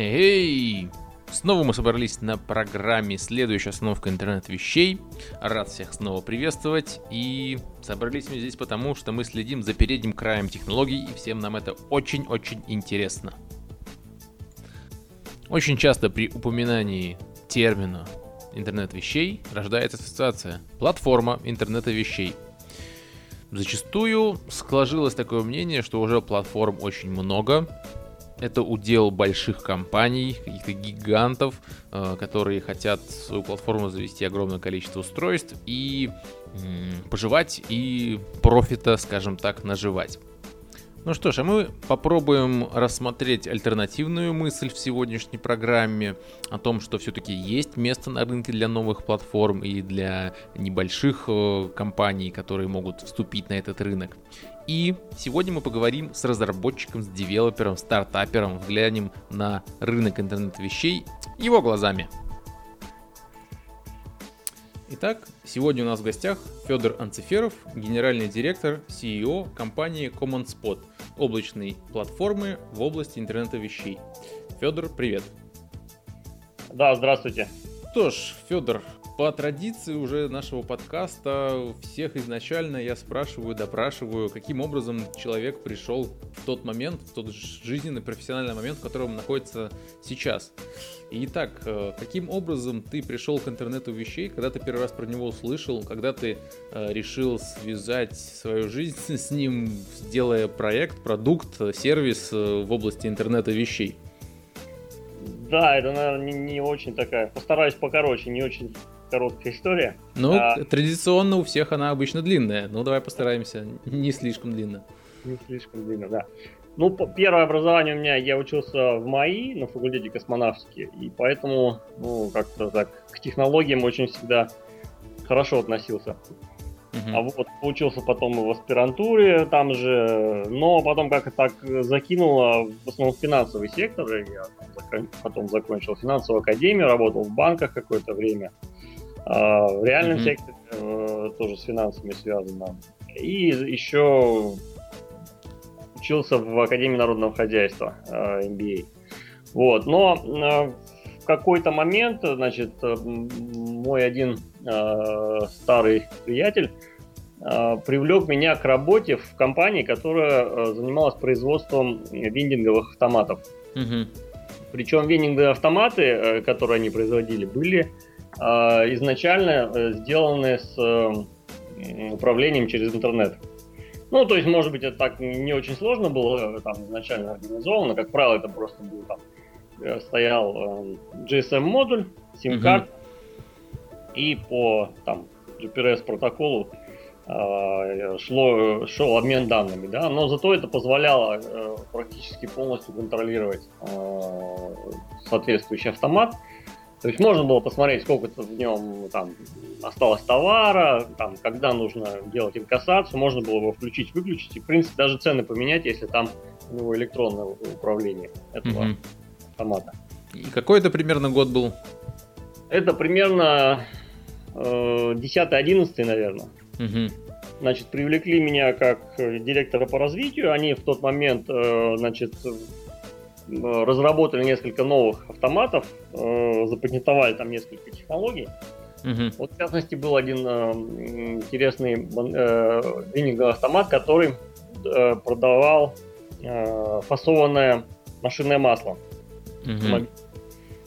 Эй! Снова мы собрались на программе «Следующая остановка интернет-вещей». Рад всех снова приветствовать. И собрались мы здесь потому, что мы следим за передним краем технологий, и всем нам это очень-очень интересно. Очень часто при упоминании термина интернет-вещей рождается ассоциация «платформа интернета вещей». Зачастую сложилось такое мнение, что уже платформ очень много, это удел больших компаний, каких-то гигантов, э, которые хотят свою платформу завести огромное количество устройств и поживать и профита, скажем так, наживать. Ну что ж, а мы попробуем рассмотреть альтернативную мысль в сегодняшней программе о том, что все-таки есть место на рынке для новых платформ и для небольших э, компаний, которые могут вступить на этот рынок. И сегодня мы поговорим с разработчиком, с девелопером, стартапером, взглянем на рынок интернет-вещей его глазами. Итак, сегодня у нас в гостях Федор Анциферов, генеральный директор CEO компании CommonSpot, облачной платформы в области интернета вещей. Федор, привет. Да, здравствуйте. Что ж, Федор, по традиции уже нашего подкаста всех изначально я спрашиваю, допрашиваю, каким образом человек пришел в тот момент, в тот жизненный, профессиональный момент, в котором находится сейчас. Итак, э, каким образом ты пришел к интернету вещей, когда ты первый раз про него услышал, когда ты э, решил связать свою жизнь с ним, делая проект, продукт, сервис э, в области интернета вещей? Да, это, наверное, не, не очень такая. Постараюсь покороче, не очень короткая история. Ну, а... традиционно у всех она обычно длинная. Ну, давай постараемся не слишком длинно. Не слишком длинно, да. Ну, первое образование у меня, я учился в МАИ на факультете космонавтики, и поэтому, ну, как-то так, к технологиям очень всегда хорошо относился. Uh-huh. А вот учился потом и в аспирантуре там же, но потом как-то так закинуло в основном финансовый сектор. Я потом закончил финансовую академию, работал в банках какое-то время. А, в реальном mm-hmm. секторе э, тоже с финансами связано. И еще учился в Академии народного хозяйства э, MBA. Вот, но э, в какой-то момент, значит, мой один старый приятель привлек меня к работе в компании, которая занималась производством вендинговых автоматов. Угу. Причем вендинговые автоматы, которые они производили, были а, изначально э, сделаны с э, управлением через интернет. Ну, то есть, может быть, это так не очень сложно было э, там изначально организовано. Как правило, это просто был там стоял GSM-модуль, сим-карт, mm-hmm. и по там GPRS протоколу шло, шел обмен данными, да, но зато это позволяло практически полностью контролировать соответствующий автомат, то есть можно было посмотреть, сколько в нем там осталось товара, там, когда нужно делать инкассацию, можно было его включить, выключить, и, в принципе, даже цены поменять, если там у него электронное управление этого mm автомата. И какой это примерно год был? Это примерно э, 10-11, наверное. mm Значит, привлекли меня как директора по развитию. Они в тот момент, э, значит, разработали несколько новых автоматов, э, запатентовали там несколько технологий. Угу. Вот, в частности, был один э, интересный вининговый автомат, который продавал фасованное машинное масло. Угу.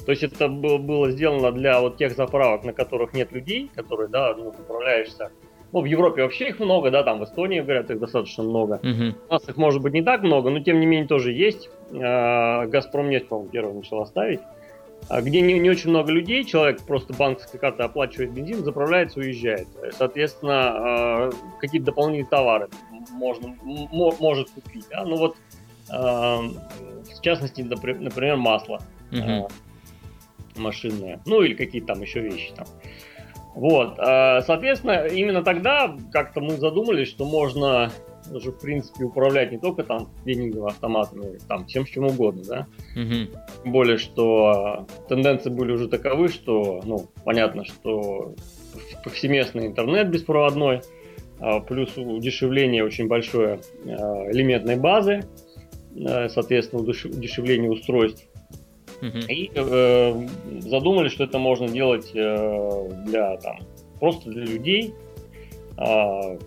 То есть это было, сделано для вот тех заправок, на которых нет людей, которые, да, ну, управляешься ну, в Европе вообще их много, да, там в Эстонии, говорят, их достаточно много. Uh-huh. У нас их может быть не так много, но тем не менее тоже есть. А, Газпром нефть, по-моему, первым начала ставить. А где не, не очень много людей, человек просто банковской картой оплачивает бензин, заправляется, уезжает. Соответственно, а, какие-то дополнительные товары можно, может купить. Да? Ну вот, в частности, например, масло uh-huh. машинное. Ну или какие-то там еще вещи там. Вот, а, соответственно, именно тогда как-то мы задумались, что можно уже, в принципе, управлять не только там венинговым автоматом, но и там всем чем угодно, да. Угу. Тем более, что тенденции были уже таковы, что, ну, понятно, что повсеместный интернет беспроводной, а, плюс удешевление очень большое а, элементной базы, соответственно, удешевление устройств. И э, задумали, что это можно делать э, для там просто для людей. Э,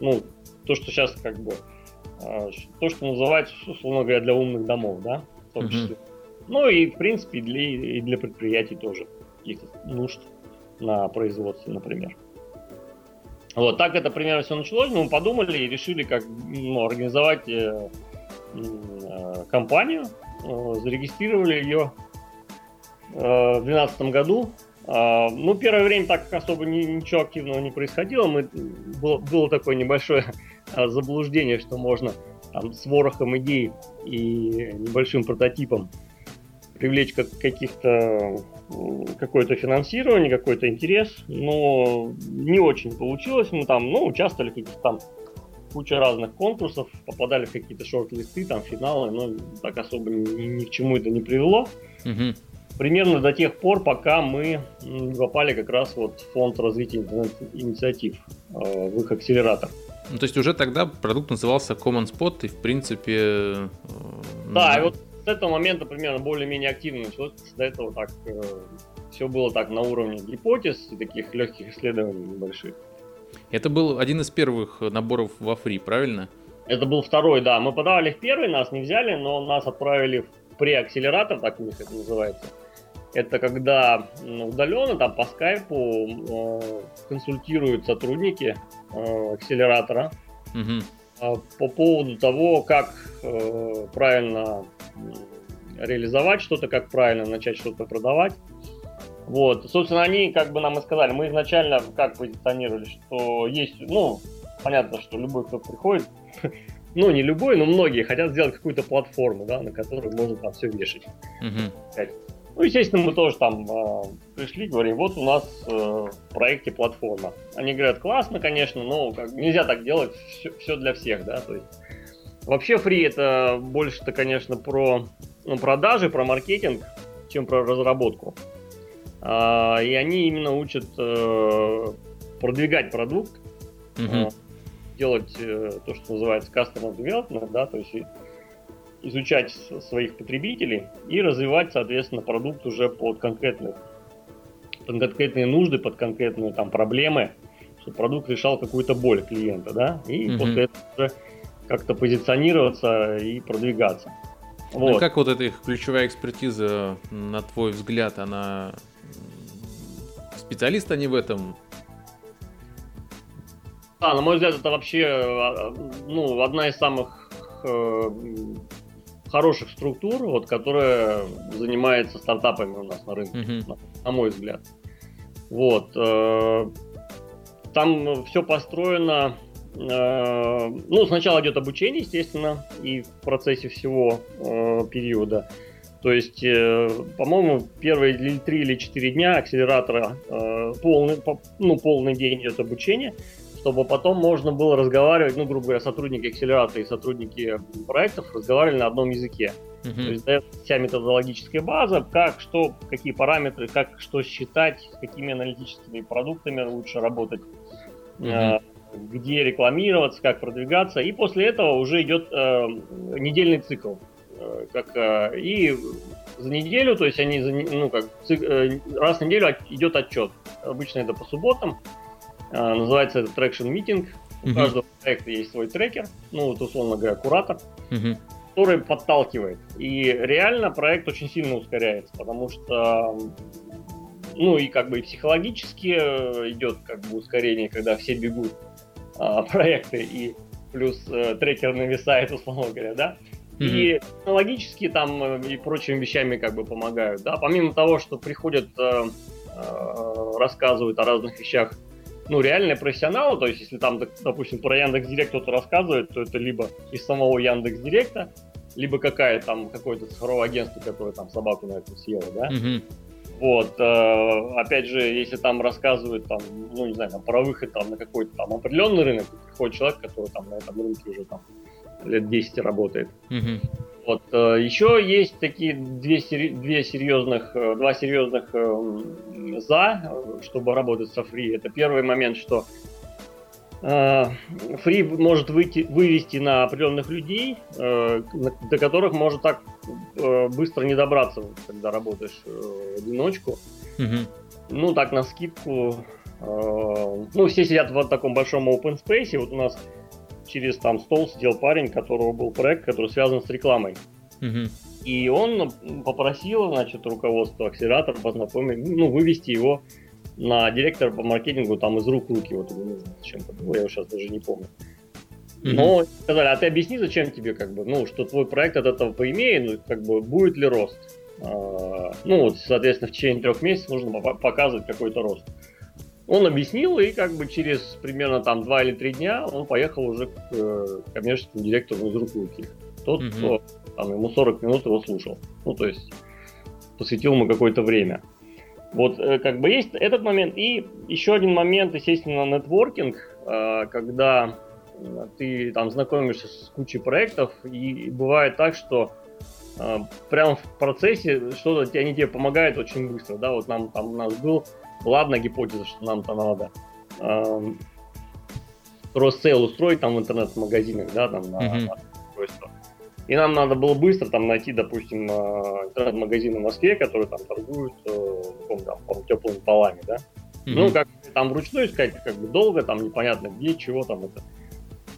ну, то, что сейчас как бы э, то, что называется, условно говоря, для умных домов, да, в том числе. Ну и, в принципе, для, и для предприятий тоже, каких-то нужд на производстве, например. Вот так это примерно все началось. Мы подумали и решили, как ну, организовать э, э, компанию. Э, зарегистрировали ее э, в 2012 году. Э, ну, первое время так особо ни, ничего активного не происходило. Мы, было, было такое небольшое заблуждение, что можно там, с ворохом идей и небольшим прототипом привлечь как, каких-то какое-то финансирование, какой-то интерес, но не очень получилось. Мы там, ну, участвовали в каких-то там куча разных конкурсов, попадали в какие-то шорт-листы, там финалы, но так особо ни, ни к чему это не привело. Угу. Примерно до тех пор, пока мы попали как раз вот в фонд развития интернет-инициатив, э, в их акселератор. Ну, то есть уже тогда продукт назывался Common Spot, и в принципе... Э, да, и вот с этого момента примерно более-менее активно началось, до этого так э, все было так на уровне гипотез и таких легких исследований небольших. Это был один из первых наборов во фри, правильно? Это был второй, да. Мы подавали в первый, нас не взяли, но нас отправили в преакселератор, так у них это называется. Это когда удаленно, там по скайпу э, консультируют сотрудники э, акселератора угу. э, по поводу того, как э, правильно реализовать что-то, как правильно начать что-то продавать. Вот, собственно, они как бы нам и сказали, мы изначально как позиционировали, что есть, ну, понятно, что любой, кто приходит, ну, не любой, но многие хотят сделать какую-то платформу, да, на которой можно там все вешать. Ну, естественно, мы тоже там э, пришли, говорим, вот у нас э, в проекте платформа. Они говорят, классно, конечно, но как, нельзя так делать, все, все для всех, да, то есть Вообще фри это больше-то, конечно, про ну, продажи, про маркетинг, чем про разработку. А, и они именно учат э, продвигать продукт, э, делать э, то, что называется customer development, да, то есть изучать своих потребителей и развивать, соответственно, продукт уже под конкретных под конкретные нужды, под конкретные там проблемы, чтобы продукт решал какую-то боль клиента, да, и mm-hmm. после этого уже как-то позиционироваться и продвигаться. Вот. Ну как вот эта их ключевая экспертиза, на твой взгляд, она специалисты они в этом? Да, на мой взгляд, это вообще а, ну, одна из самых э, хороших структур, вот, которая занимается стартапами у нас на рынке, uh-huh. на, на мой взгляд. Вот. Э, там все построено Э, ну, сначала идет обучение, естественно, и в процессе всего э, периода. То есть, э, по-моему, первые три или четыре дня акселератора э, полный, по, ну, полный день идет обучение, чтобы потом можно было разговаривать, ну, грубо говоря, сотрудники акселератора и сотрудники проектов разговаривали на одном языке. Uh-huh. То есть дается вся методологическая база, как, что, какие параметры, как, что считать, с какими аналитическими продуктами лучше работать. Uh-huh где рекламироваться, как продвигаться. И после этого уже идет э, недельный цикл. Э, как, э, и за неделю, то есть они за, ну, как, э, раз в неделю идет отчет. Обычно это по субботам. Называется это traction meeting. У uh-huh. каждого проекта есть свой трекер, ну вот условно говоря, куратор, uh-huh. который подталкивает. И реально проект очень сильно ускоряется, потому что ну и как бы и психологически идет как бы ускорение, когда все бегут а, проекты и плюс э, трекер нависает, условно говоря, да. Mm-hmm. И технологически там э, и прочими вещами как бы помогают, да. Помимо того, что приходят, э, э, рассказывают о разных вещах, ну, реальные профессионалы, то есть, если там, допустим, про Яндекс Директ кто-то рассказывает, то это либо из самого Яндекс Директа, либо какая там какое-то цифровое агентство, которое там собаку на этом съело, да. Mm-hmm. Вот, э, опять же, если там рассказывают там, ну не знаю, там, про выход там на какой-то там определенный рынок, приходит человек, который там на этом рынке уже там лет 10 работает. Mm-hmm. Вот, э, еще есть такие две, две серьезных, э, два серьезных за, чтобы работать со фри. Это первый момент, что Free может выйти, вывести на определенных людей, до которых может так быстро не добраться, когда работаешь в одиночку. Угу. Ну, так, на скидку. Ну, все сидят в таком большом open space. Вот у нас через там стол сидел парень, которого был проект, который связан с рекламой. Угу. И он попросил, значит, руководство акселератора познакомить, ну, вывести его на директора по маркетингу там из рук в руки. Вот не знаю, зачем это было, я его сейчас даже не помню. Но сказали, а ты объясни, зачем тебе, как бы, ну, что твой проект от этого поимеет, ну, как бы, будет ли рост. А, ну, вот, соответственно, в течение трех месяцев нужно показывать какой-то рост. Он объяснил, и как бы через примерно там два или три дня он поехал уже к э, коммерческому директору из рук руки. Тот, угу. кто там, ему 40 минут его слушал. Ну, то есть посвятил ему какое-то время. Вот э, как бы есть этот момент. И еще один момент, естественно, нетворкинг, э, когда ты там знакомишься с кучей проектов, и бывает так, что э, прямо в процессе что-то они тебе помогают очень быстро, да, вот нам там у нас был, была одна гипотеза, что нам там надо cross-sale устроить там в интернет-магазинах, да, там на, mm-hmm. на устройство. И нам надо было быстро там найти, допустим, а, интернет-магазин в Москве, который там торгует э, там, теплыми полами, да. Mm-hmm. Ну, как там вручную искать, как бы долго, там непонятно где, чего там это.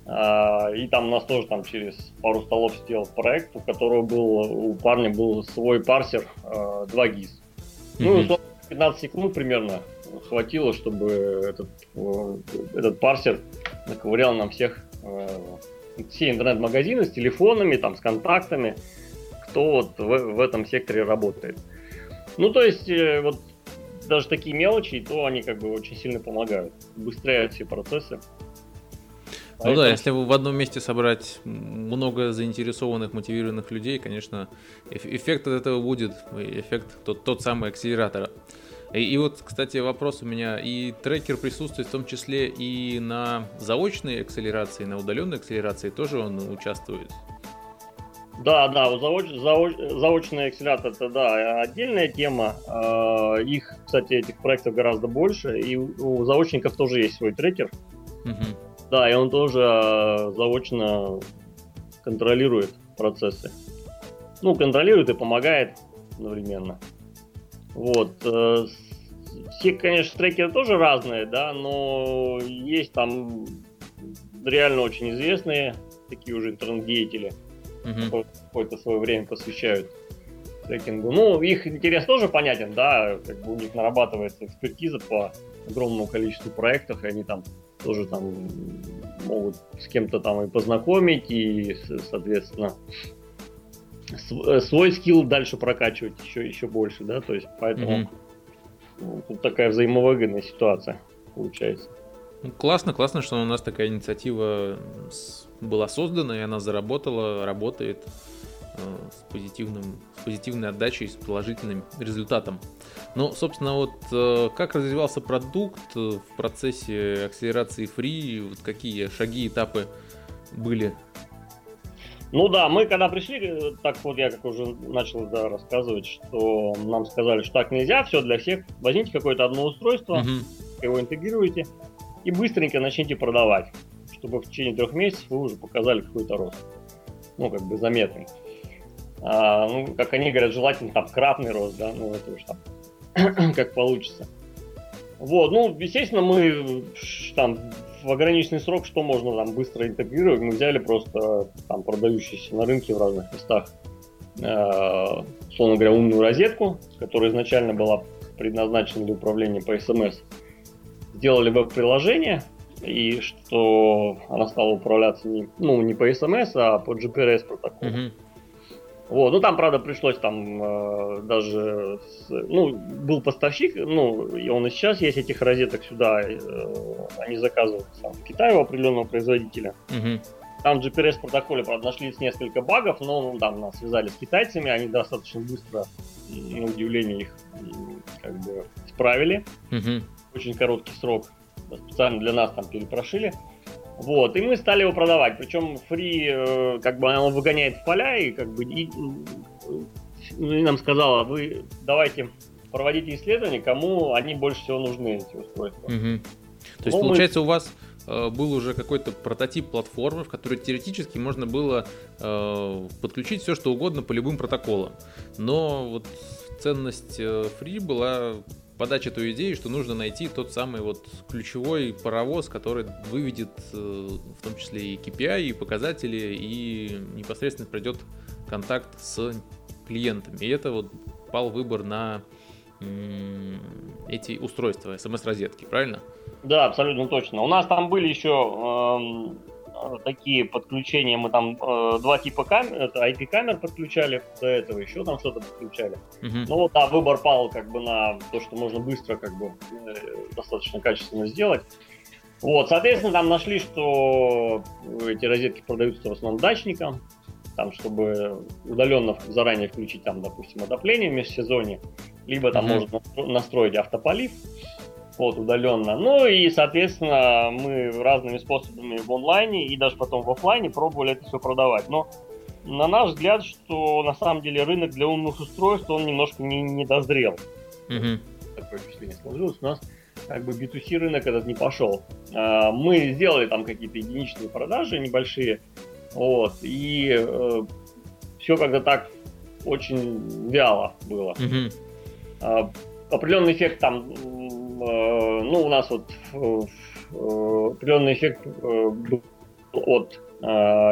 А, и там у нас тоже там через пару столов сделал проект, у которого был, у парня был свой парсер 2 GIS. Mm-hmm. Ну, условно, 15 секунд примерно хватило, чтобы этот, э, этот парсер наковырял нам всех э, все интернет-магазины с телефонами, там, с контактами, кто вот в, в этом секторе работает. Ну, то есть, э, вот даже такие мелочи, то они как бы очень сильно помогают, быстряют все процессы. Ну да, если в одном месте собрать много заинтересованных, мотивированных людей, конечно, эффект от этого будет, эффект тот, тот самый акселератора. И, и вот, кстати, вопрос у меня. И трекер присутствует в том числе и на заочной акселерации, на удаленной акселерации тоже он участвует? Да, да, заоч, заоч, заочный акселератор это да, отдельная тема. А, их, кстати, этих проектов гораздо больше. И у заочников тоже есть свой трекер. Угу. Да, и он тоже а, заочно контролирует процессы. Ну, контролирует и помогает одновременно. Вот. Э, все, конечно, трекеры тоже разные, да, но есть там реально очень известные такие уже интернет-деятели, uh-huh. какое-то свое время посвящают трекингу. Ну, их интерес тоже понятен, да, как бы у них нарабатывается экспертиза по огромному количеству проектов, и они там тоже там могут с кем-то там и познакомить, и, соответственно, Э, свой скилл дальше прокачивать еще, еще больше, да, то есть поэтому mm-hmm. ну, тут такая взаимовыгодная ситуация получается. Ну, классно, классно, что у нас такая инициатива была создана, и она заработала, работает с, позитивным, с позитивной отдачей, с положительным результатом. Но, собственно, вот э, как развивался продукт в процессе акселерации фри, вот какие шаги, этапы были ну да, мы когда пришли, так вот я как уже начал да, рассказывать, что нам сказали, что так нельзя, все для всех. Возьмите какое-то одно устройство, uh-huh. его интегрируйте и быстренько начните продавать, чтобы в течение трех месяцев вы уже показали какой-то рост. Ну, как бы заметный. А, ну, как они говорят, желательно там кратный рост, да, ну это уж там как получится. Вот, ну, естественно, мы там в ограниченный срок, что можно там быстро интегрировать, мы взяли просто там продающиеся на рынке в разных местах, э, условно говоря, умную розетку, которая изначально была предназначена для управления по SMS. Сделали веб-приложение, и что она стала управляться не, ну, не по SMS, а по GPRS протоколу. Uh-huh. Вот, ну там, правда, пришлось там э, даже, с, ну, был поставщик, ну, и он и сейчас есть этих розеток сюда, э, они заказывают сам в Китае у определенного производителя. Угу. Там в GPRS протоколе, правда, нашлись несколько багов, но ну, там нас связали с китайцами, они достаточно быстро, на удивление их, как бы исправили. Угу. Очень короткий срок, специально для нас там перепрошили. Вот, и мы стали его продавать. Причем фри, э, как бы, он выгоняет в поля, и как бы и, ну, и нам сказала, вы давайте проводите исследования, кому они больше всего нужны, эти устройства. Угу. То есть, ну, получается, мы... у вас э, был уже какой-то прототип платформы, в которой теоретически можно было э, подключить все, что угодно по любым протоколам. Но вот ценность Free была подача той идеи, что нужно найти тот самый вот ключевой паровоз, который выведет в том числе и KPI, и показатели, и непосредственно придет контакт с клиентами. И это вот пал выбор на эти устройства, смс-розетки, правильно? Да, абсолютно точно. У нас там были еще э, такие подключения, мы там э, два типа камер, IP-камер подключали, до этого еще там что-то подключали. Uh-huh. Ну вот, да, выбор пал как бы на то, что можно быстро как бы э, достаточно качественно сделать. Вот, соответственно, там нашли, что эти розетки продаются в основном дачникам, там, чтобы удаленно заранее включить, там, допустим, отопление в межсезонье, либо там mm-hmm. можно настроить автополив, вот, удаленно. Ну и, соответственно, мы разными способами в онлайне и даже потом в офлайне пробовали это все продавать. Но на наш взгляд, что на самом деле рынок для умных устройств, он немножко не, не дозрел. Mm-hmm. Такое впечатление сложилось. У нас как бы B2C рынок этот не пошел. А, мы сделали там какие-то единичные продажи небольшие, вот. И э, все как-то так очень вяло было. Mm-hmm. Э, определенный эффект там, ну, у нас вот э, определенный эффект э, был от э,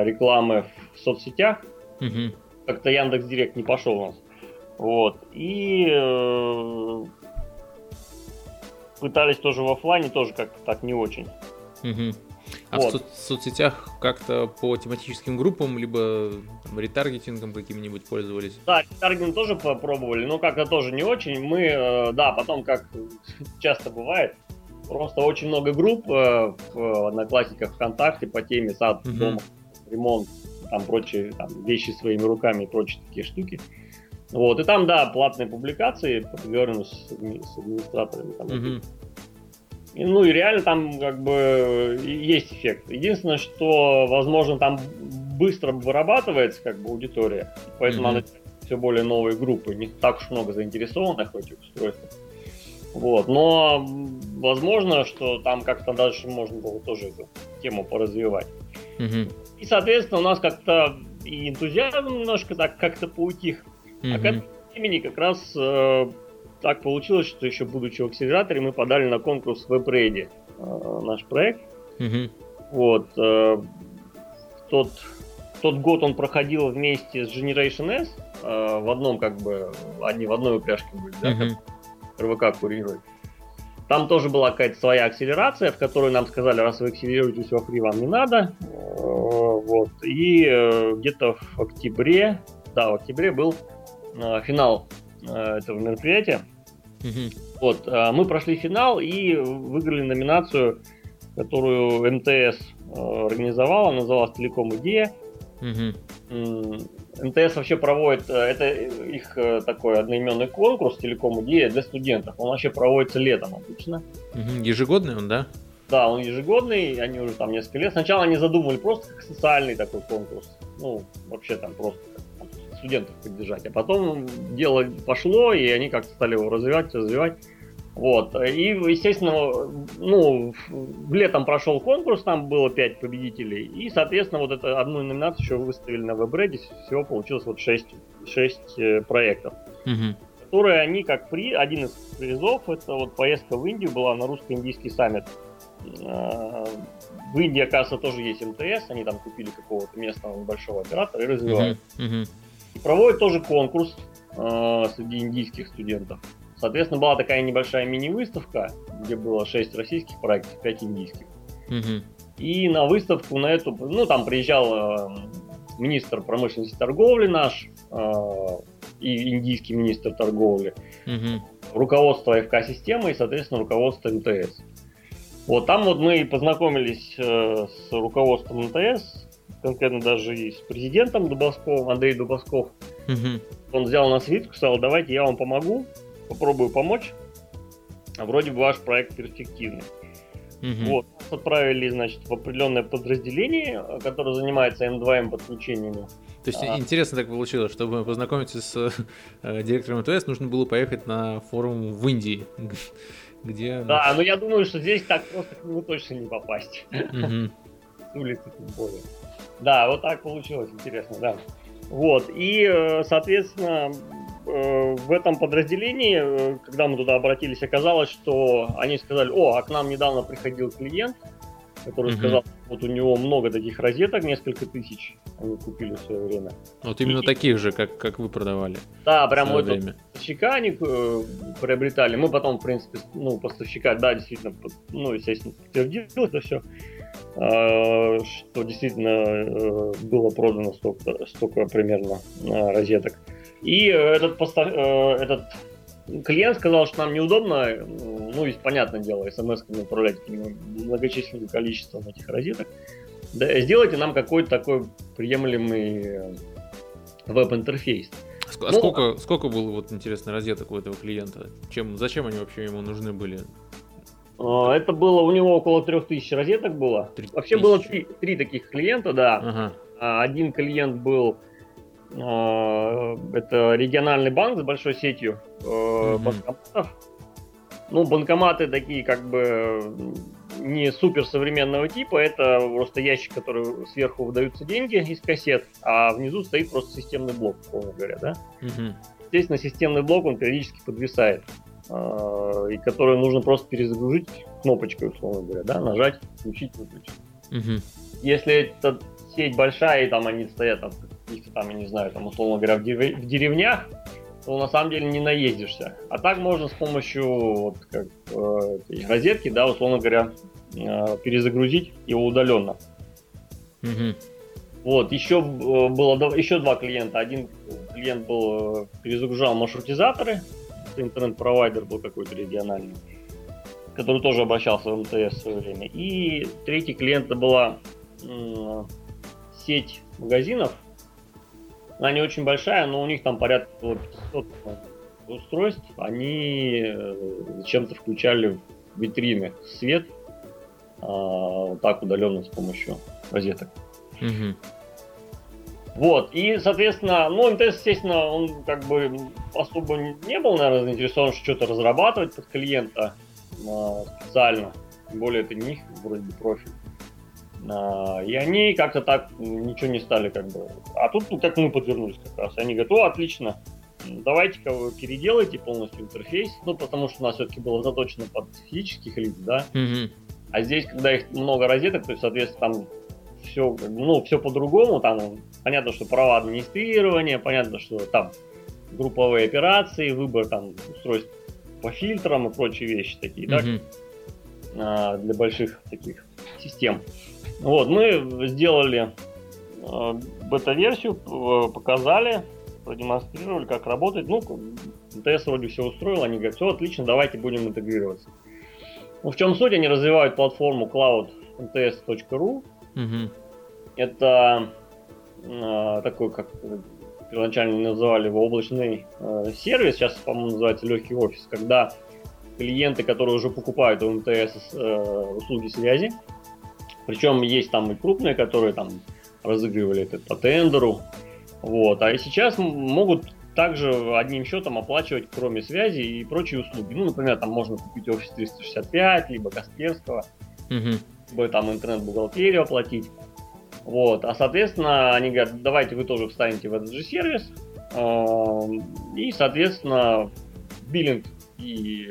рекламы в соцсетях. Mm-hmm. Как-то Яндекс Директ не пошел у нас. Вот. И э, пытались тоже в офлайне, тоже как-то так не очень. Mm-hmm. А вот. в, со- соцсетях как-то по тематическим группам, либо там, ретаргетингом каким-нибудь пользовались? Да, ретаргетинг тоже попробовали, но как-то тоже не очень. Мы, э, да, потом, как часто бывает, просто очень много групп э, в Одноклассниках ВКонтакте по теме сад, угу. дом, ремонт, там прочие там, вещи своими руками и прочие такие штуки. Вот, и там, да, платные публикации, поговорим с, с администраторами. Там, угу. Ну и реально там как бы есть эффект. Единственное, что, возможно, там быстро вырабатывается как бы аудитория, поэтому mm-hmm. надо все более новые группы, не так уж много заинтересованных в этих устройствах. Вот, но возможно, что там как-то дальше можно было тоже эту тему поразвивать. Mm-hmm. И, соответственно, у нас как-то и энтузиазм немножко так как-то поутих. Mm-hmm. А к этому времени как раз э, так получилось, что еще будучи в акселераторе, мы подали на конкурс WebReady, э, наш проект. Угу. Вот. Э, тот, тот год он проходил вместе с Generation S, э, в одном как бы, они в одной упряжке были, да, угу. РВК курирует. Там тоже была какая-то своя акселерация, в которой нам сказали, раз вы акселерируетесь во фри, вам не надо. Вот. И где-то в октябре, да, в октябре был финал этого мероприятия. Угу. Вот, а, мы прошли финал и выиграли номинацию, которую МТС а, организовала, называлась «Телеком Идея». Угу. МТС вообще проводит, это их такой одноименный конкурс «Телеком Идея» для студентов. Он вообще проводится летом обычно. Угу. Ежегодный он, да? Да, он ежегодный, они уже там несколько лет. Сначала они задумали просто как социальный такой конкурс. Ну, вообще там просто студентов поддержать. А потом дело пошло, и они как-то стали его развивать, развивать. Вот. И, естественно, ну, летом прошел конкурс, там было 5 победителей. И, соответственно, вот это одну номинацию еще выставили на WebReady. Всего получилось вот 6, 6 э, проектов. Угу. Которые они как при... Один из призов, это вот поездка в Индию была на русско-индийский саммит. Э, в Индии, оказывается, тоже есть МТС. Они там купили какого-то местного небольшого оператора и развивают. Uh-huh. Uh-huh. И проводит тоже конкурс э, среди индийских студентов. Соответственно, была такая небольшая мини-выставка, где было 6 российских проектов, 5 индийских. Угу. И на выставку на эту, ну, там приезжал э, министр промышленности и торговли наш, э, и индийский министр торговли, угу. руководство ФК-системы и, соответственно, руководство МТС. Вот там вот мы познакомились э, с руководством МТС, конкретно даже и с президентом Дубовского, Андрей Дубовсков. Угу. Он взял нас вид, сказал, давайте я вам помогу, попробую помочь. А вроде бы ваш проект перспективный. Угу. Вот, нас отправили, значит, в определенное подразделение, которое занимается М2М подключениями. То есть а. интересно так получилось, чтобы познакомиться с э, директором МТС, нужно было поехать на форум в Индии, где... Да, но я думаю, что здесь так просто к нему точно не попасть. С улицы тем более. Да, вот так получилось, интересно, да. Вот, и, э, соответственно, э, в этом подразделении, э, когда мы туда обратились, оказалось, что они сказали, о, а к нам недавно приходил клиент, который mm-hmm. сказал, вот у него много таких розеток, несколько тысяч они купили в свое время. Вот именно и, таких же, как, как вы продавали. Да, прям вот поставщика они э, приобретали. Мы потом, в принципе, ну, поставщика, да, действительно, ну, естественно, подтвердил это все, что действительно э, было продано столько, столько примерно э, розеток. И этот, постав, э, этот клиент сказал, что нам неудобно, ну, и понятное дело, смс управлять многочисленным количеством этих розеток. Да, сделайте нам какой-то такой приемлемый веб-интерфейс. А ну, сколько, сколько было, вот интересно, розеток у этого клиента? Чем, зачем они вообще ему нужны были? А, это было у него около 3000 розеток было. 3000. Вообще было три, три таких клиента, да. Ага. А, один клиент был а, это региональный банк с большой сетью mm-hmm. банкоматов. Ну, банкоматы такие как бы не супер современного типа, это просто ящик, который сверху выдаются деньги из кассет, а внизу стоит просто системный блок, условно говоря, да? Угу. Естественно, системный блок, он периодически подвисает, э, и который нужно просто перезагрузить кнопочкой, условно говоря, да, нажать, включить, выключить. Угу. Если эта сеть большая, и там они стоят там каких-то там, я не знаю, там, условно говоря, в, дерев- в деревнях, то на самом деле не наездишься. А так можно с помощью вот, как, э, розетки, да, условно говоря, э, перезагрузить его удаленно. Угу. Вот, еще э, было еще два клиента. Один клиент был э, перезагружал маршрутизаторы, интернет-провайдер был какой-то региональный, который тоже обращался в МТС в свое время. И третий клиент это была э, сеть магазинов, она не очень большая, но у них там порядка 500 устройств. Они э, зачем-то включали в витрины свет а, вот так удаленно с помощью розеток. Угу. Вот, и, соответственно, ну, МТС, естественно, он как бы особо не был, наверное, заинтересован что-то разрабатывать под клиента а, специально. Тем более это не их вроде бы профиль. А, и они как-то так ничего не стали как бы. А тут, ну, как мы подвернулись как раз. Они говорят, о, отлично, давайте-ка вы переделайте полностью интерфейс. Ну, потому что у нас все-таки было заточено под физических лиц, да. Mm-hmm. А здесь, когда их много розеток, то есть, соответственно, там все, ну, все по-другому. Там понятно, что права администрирования, понятно, что там групповые операции, выбор там устройств по фильтрам и прочие вещи такие, mm-hmm. да, для больших таких систем. Вот, мы сделали э, бета-версию, показали, продемонстрировали, как работает. Ну, МТС вроде все устроил, они говорят, все отлично, давайте будем интегрироваться. Ну, в чем суть? Они развивают платформу cloud.mts.ru. Угу. Это э, такой, как первоначально называли его, облачный э, сервис, сейчас, по-моему, называется легкий офис, когда клиенты, которые уже покупают у МТС э, услуги связи, причем есть там и крупные, которые там разыгрывали это по тендеру. Вот. А и сейчас могут также одним счетом оплачивать, кроме связи и прочие услуги. Ну, например, там можно купить офис 365, либо Касперского, угу. Либо там интернет-бухгалтерию оплатить. Вот. А, соответственно, они говорят, давайте вы тоже встанете в этот же сервис. И, соответственно, биллинг и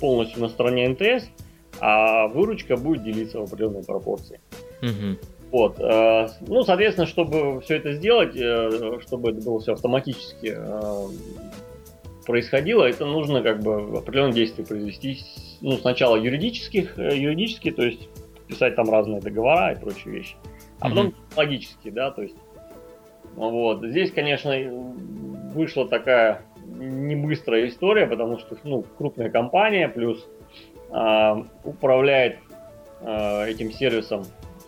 полностью на стороне НТС – а выручка будет делиться в определенной пропорции. Угу. Вот. Э, ну, соответственно, чтобы все это сделать, э, чтобы это было все автоматически э, происходило, это нужно как бы определенные действия произвести. Ну, сначала юридических, юридически, то есть писать там разные договора и прочие вещи. А потом логически, да, то есть вот. Здесь, конечно, вышла такая не быстрая история, потому что ну, крупная компания, плюс а, управляет а, этим сервисом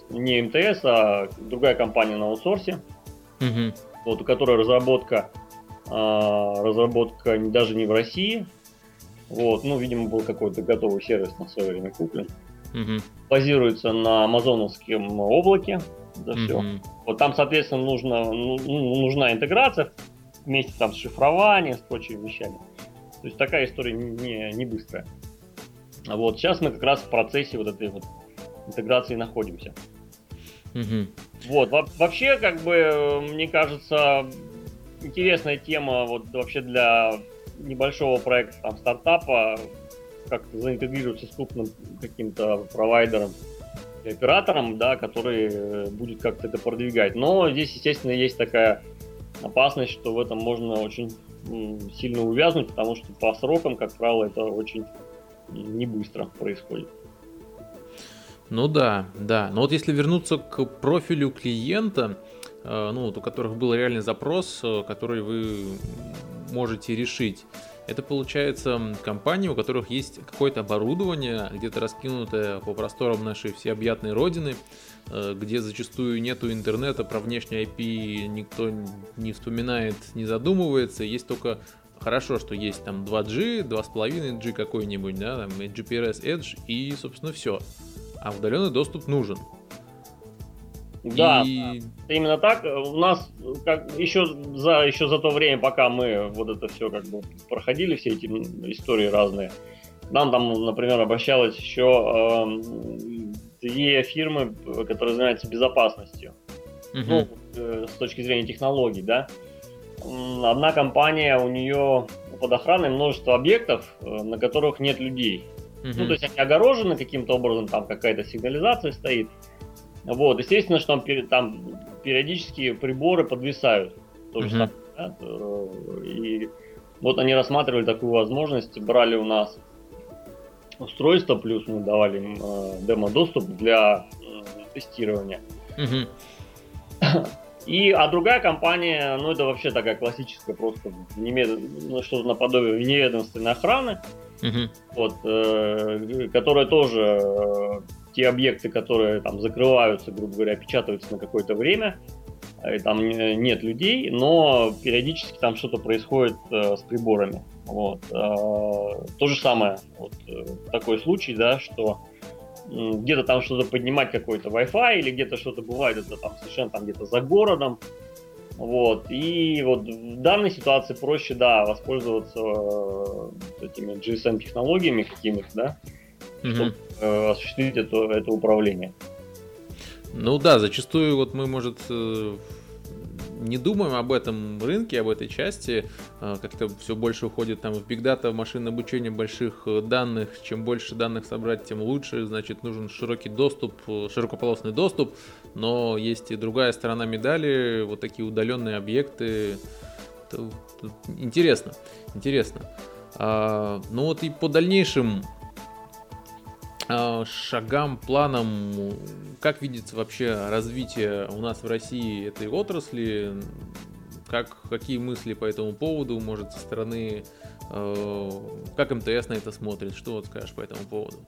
не МТС, а другая компания на аутсорсе, угу. вот, у которой разработка, разработка даже не в России, вот, ну, видимо, был какой-то готовый сервис на свое время куплен. Угу. Базируется на амазоновском облаке, да угу. все. Вот там, соответственно, нужно, ну, ну, нужна интеграция вместе там с шифрованием, с прочими вещами. То есть такая история не, не быстрая. Вот, сейчас мы как раз в процессе вот этой вот интеграции находимся. Угу. Вот, вообще, как бы, мне кажется, интересная тема вот вообще для небольшого проекта, там, стартапа, как-то заинтегрироваться с крупным каким-то провайдером и оператором, да, который э, будет как-то это продвигать. Но здесь, естественно, есть такая опасность, что в этом можно очень сильно увязнуть, потому что по срокам, как правило, это очень не быстро происходит. Ну да, да. Но вот если вернуться к профилю клиента, ну, вот у которых был реальный запрос, э, который вы можете решить, это получается компании, у которых есть какое-то оборудование, где-то раскинутое по просторам нашей всеобъятной родины, э, где зачастую нету интернета, про внешний IP никто не вспоминает, не задумывается, есть только хорошо, что есть там 2G, 2.5G какой-нибудь, да, там GPRS Edge и, собственно, все. А удаленный доступ нужен. Да, и... именно так. У нас как, еще, за, еще за то время, пока мы вот это все как бы проходили, все эти истории разные, нам там, например, обращалось еще э, две фирмы, которые занимаются безопасностью. Угу. Ну, э, с точки зрения технологий, да. Одна компания, у нее под охраной множество объектов, э, на которых нет людей. Угу. Ну, то есть они огорожены каким-то образом, там какая-то сигнализация стоит. Вот, естественно, что там, там периодически приборы подвисают. То же самое, да? И вот они рассматривали такую возможность, брали у нас устройство, плюс мы давали им э, демо-доступ для э, тестирования. И, а другая компания, ну это вообще такая классическая просто немед... ну, что-то наподобие неведомственной охраны, вот, э, которая тоже э, те объекты, которые там закрываются, грубо говоря, печатаются на какое-то время, и там нет людей, но периодически там что-то происходит э, с приборами. Вот. Э, то же самое, вот э, такой случай, да, что э, где-то там что-то поднимать какой-то Wi-Fi или где-то что-то бывает, это там совершенно там где-то за городом. Вот. И вот в данной ситуации проще, да, воспользоваться э, этими GSM-технологиями какими-то, да, угу. чтобы э, осуществить это, это управление. Ну да, зачастую вот мы, может, э, не думаем об этом рынке, об этой части, э, как-то все больше уходит там в биг дата, в машинное обучение больших э, данных, чем больше данных собрать, тем лучше, значит, нужен широкий доступ, широкополосный доступ, но есть и другая сторона медали, вот такие удаленные объекты, это, интересно, интересно. А, ну вот и по дальнейшим а, шагам, планам, как видится вообще развитие у нас в России этой отрасли, как, какие мысли по этому поводу, может, со стороны, э, как МТС на это смотрит, что вот скажешь по этому поводу?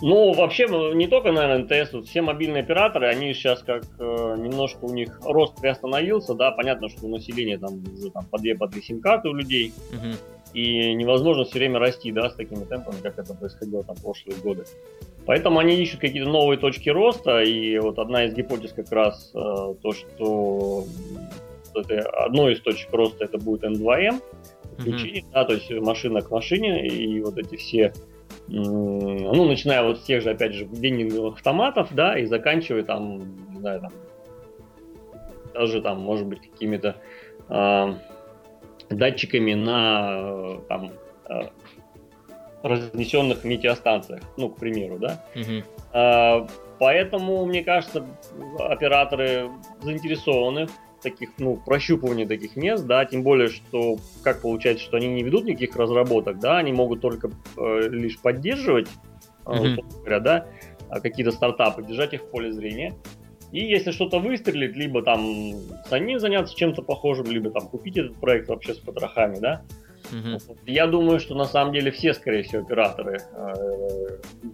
Ну, вообще, не только, наверное, МТС, вот все мобильные операторы, они сейчас как э, немножко у них рост приостановился, да, понятно, что у населения там уже там, по две, по три сим-карты у людей, uh-huh и невозможно все время расти, да, с такими темпами, как это происходило там прошлые годы. Поэтому они ищут какие-то новые точки роста, и вот одна из гипотез как раз э, то, что это, одной из точек роста это будет N2M, включение, mm-hmm. да, то есть машина к машине, и вот эти все, ну, начиная вот с тех же, опять же, денежных автоматов, да, и заканчивая там, не знаю, там, даже там, может быть, какими-то э, датчиками на там, э, разнесенных метеостанциях, ну, к примеру, да. Угу. Поэтому, мне кажется, операторы заинтересованы в таких, ну, прощупывании таких мест, да, тем более, что, как получается, что они не ведут никаких разработок, да, они могут только э, лишь поддерживать, mm-hmm. говоря, да, какие-то стартапы, держать их в поле зрения. И если что-то выстрелит, либо там самим заняться чем-то похожим, либо там купить этот проект вообще с потрохами, да. Угу. Я думаю, что на самом деле все, скорее всего, операторы э,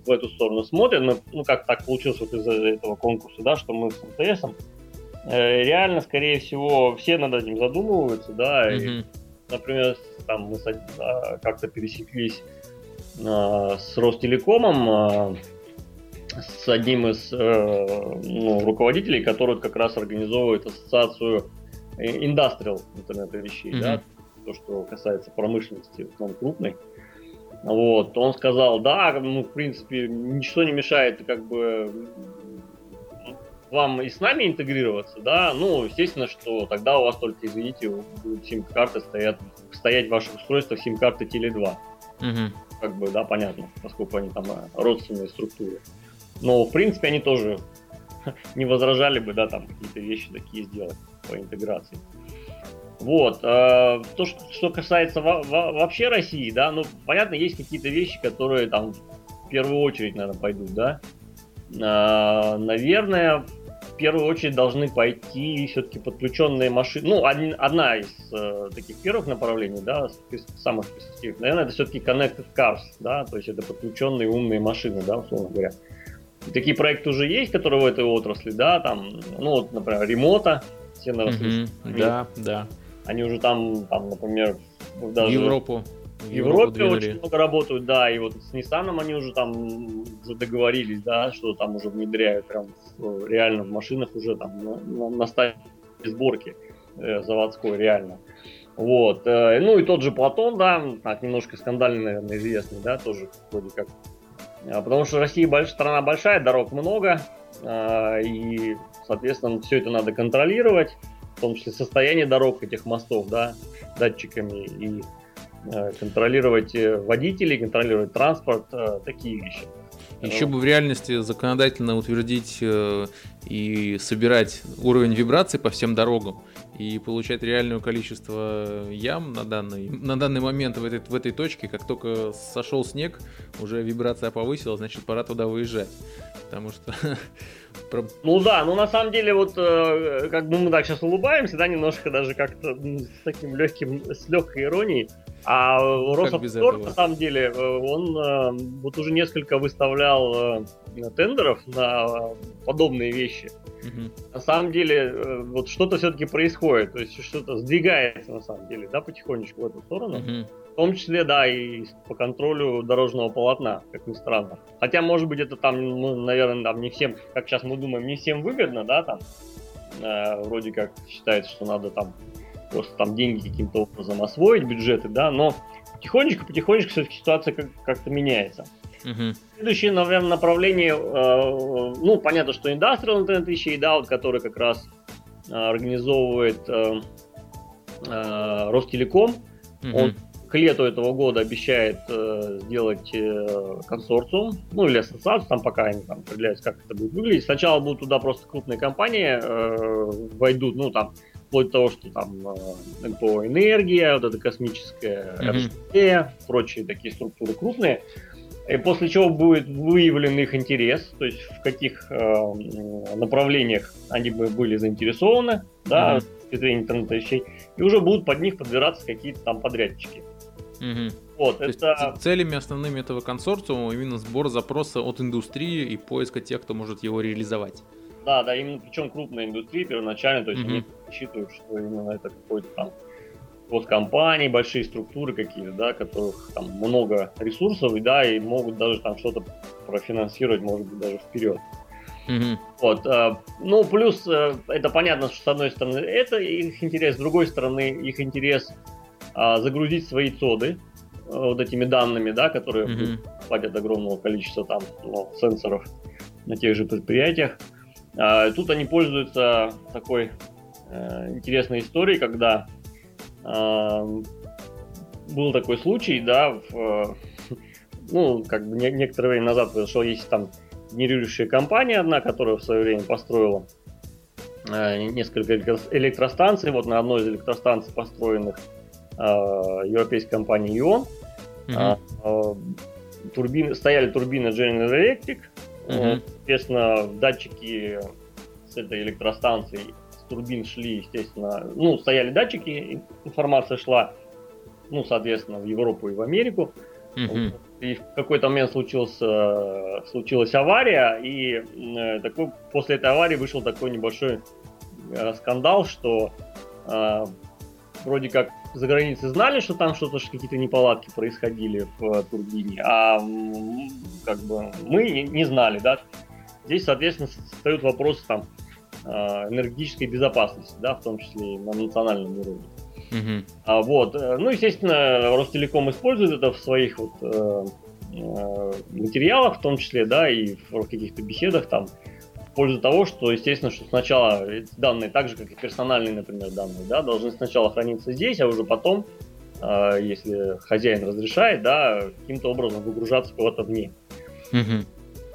в эту сторону смотрят. Мы, ну, как так получилось вот из-за этого конкурса, да, что мы с МТС, э, реально, скорее всего, все над этим задумываются, да. Угу. И, например, там мы э, как-то пересеклись э, с Ростелекомом, э, с одним из э, ну, руководителей, который как раз организовывает ассоциацию Industrial интернета вещей, mm-hmm. да, то, что касается промышленности, в основном крупной. Вот, он сказал, да, ну, в принципе, ничто не мешает, как бы, вам и с нами интегрироваться, да, ну, естественно, что тогда у вас только, извините, будут сим-карты стоят, стоять в ваших устройствах сим-карты Теле2. Угу. Как бы, да, понятно, поскольку они там э, родственные структуры. Но, в принципе, они тоже не возражали бы, да, там какие-то вещи такие сделать по интеграции. Вот. Э, то, что, касается во, во, вообще России, да, ну, понятно, есть какие-то вещи, которые там в первую очередь, наверное, пойдут, да. Э, наверное, в первую очередь должны пойти все-таки подключенные машины. Ну, одна из э, таких первых направлений, да, самых перспективных, наверное, это все-таки connected cars, да, то есть это подключенные умные машины, да, условно говоря. И такие проекты уже есть, которые в этой отрасли, да, там, ну, вот, например, ремота, все mm-hmm, Да, да. Они уже там, там, например, даже... Европу. В Европе Европу очень много работают, да, и вот с Nissan они уже там уже договорились, да, что там уже внедряют прям в, реально в машинах уже там на, на, на стадии сборки э, заводской реально. Вот. Э, ну и тот же Платон, да, так немножко скандальный, наверное, известный, да, тоже вроде как. А, потому что Россия больш, страна большая, дорог много, э, и, соответственно, все это надо контролировать, в том числе состояние дорог этих мостов, да, датчиками и Э, контролировать э, водителей, контролировать транспорт, э, такие вещи. Еще бы в реальности законодательно утвердить и собирать уровень вибраций по всем дорогам и получать реальное количество ям на данный, на данный момент в этой, в этой точке. Как только сошел снег, уже вибрация повысилась, значит пора туда выезжать. Потому что Ну да, ну на самом деле вот как бы мы так сейчас улыбаемся, да, немножко даже как-то с таким легким, с легкой иронией. А Росавтодор, на самом деле, э, он э, вот уже несколько выставлял э, тендеров на подобные вещи. Угу. На самом деле, вот что-то все-таки происходит, то есть что-то сдвигается на самом деле, да, потихонечку в эту сторону. Угу. В том числе, да, и по контролю дорожного полотна, как ни странно. Хотя, может быть, это там, ну, наверное, там не всем, как сейчас мы думаем, не всем выгодно, да, там, э, вроде как считается, что надо там просто там деньги каким-то образом освоить, бюджеты, да, но потихонечку-потихонечку все-таки ситуация как- как-то меняется. Uh-huh. Следующее, наверное, направление, э, ну, понятно, что Industrial Internet вещей, да, вот, который как раз э, организовывает э, э, Ростелеком. Uh-huh. Он к лету этого года обещает э, сделать э, консорциум, ну или ассоциацию, там пока они там определяются, как это будет выглядеть. Сначала будут туда просто крупные компании э, войдут, ну там вплоть до того, что там э, НПО «Энергия», вот это космическая mm-hmm. РЖД, прочие такие структуры крупные. И после чего будет выявлен их интерес, то есть в каких э, направлениях они бы были заинтересованы, да, mm-hmm. с точки зрения интернета вещей, и уже будут под них подбираться какие-то там подрядчики. Mm-hmm. Вот, То это... есть целями основными этого консорциума именно сбор запроса от индустрии и поиска тех, кто может его реализовать. Да, да, именно причем крупная индустрия первоначально, то есть mm-hmm. они рассчитывают, что именно это какой-то там госкомпании, большие структуры какие-то, да, которых там много ресурсов, и да, и могут даже там что-то профинансировать, может быть, даже вперед. Mm-hmm. Вот, э, ну, плюс э, это понятно, что с одной стороны это их интерес, с другой стороны их интерес э, загрузить свои цоды э, вот этими данными, да, которые mm-hmm. платят огромного количества там ну, сенсоров на тех же предприятиях. А, тут они пользуются такой э, интересной историей, когда а, был такой случай, да, в, ну, как бы некоторое время назад произошел, есть там генерирующая компания одна, которая в свое время построила э, несколько электростанций. Вот на одной из электростанций, построенных э, европейской компанией ИОН, mm-hmm. турбины, стояли турбины General Electric, Угу. Соответственно, датчики с этой электростанции с турбин шли, естественно, ну, стояли датчики, информация шла, ну, соответственно, в Европу и в Америку. Угу. И в какой-то момент случился, случилась авария, и э, такой, после этой аварии вышел такой небольшой э, скандал, что э, вроде как за границей знали, что там что-то, какие-то неполадки происходили в э, турбине, а как бы мы не знали, да. Здесь, соответственно, встают вопросы там э, энергетической безопасности, да, в том числе и на национальном уровне. Uh-huh. А, вот. Ну, естественно, Ростелеком использует это в своих вот э, э, материалах, в том числе, да, и в каких-то беседах там, в пользу того, что, естественно, что сначала данные, так же, как и персональные, например, данные, да, должны сначала храниться здесь, а уже потом, э, если хозяин разрешает, да, каким-то образом выгружаться куда-то вне. Uh-huh.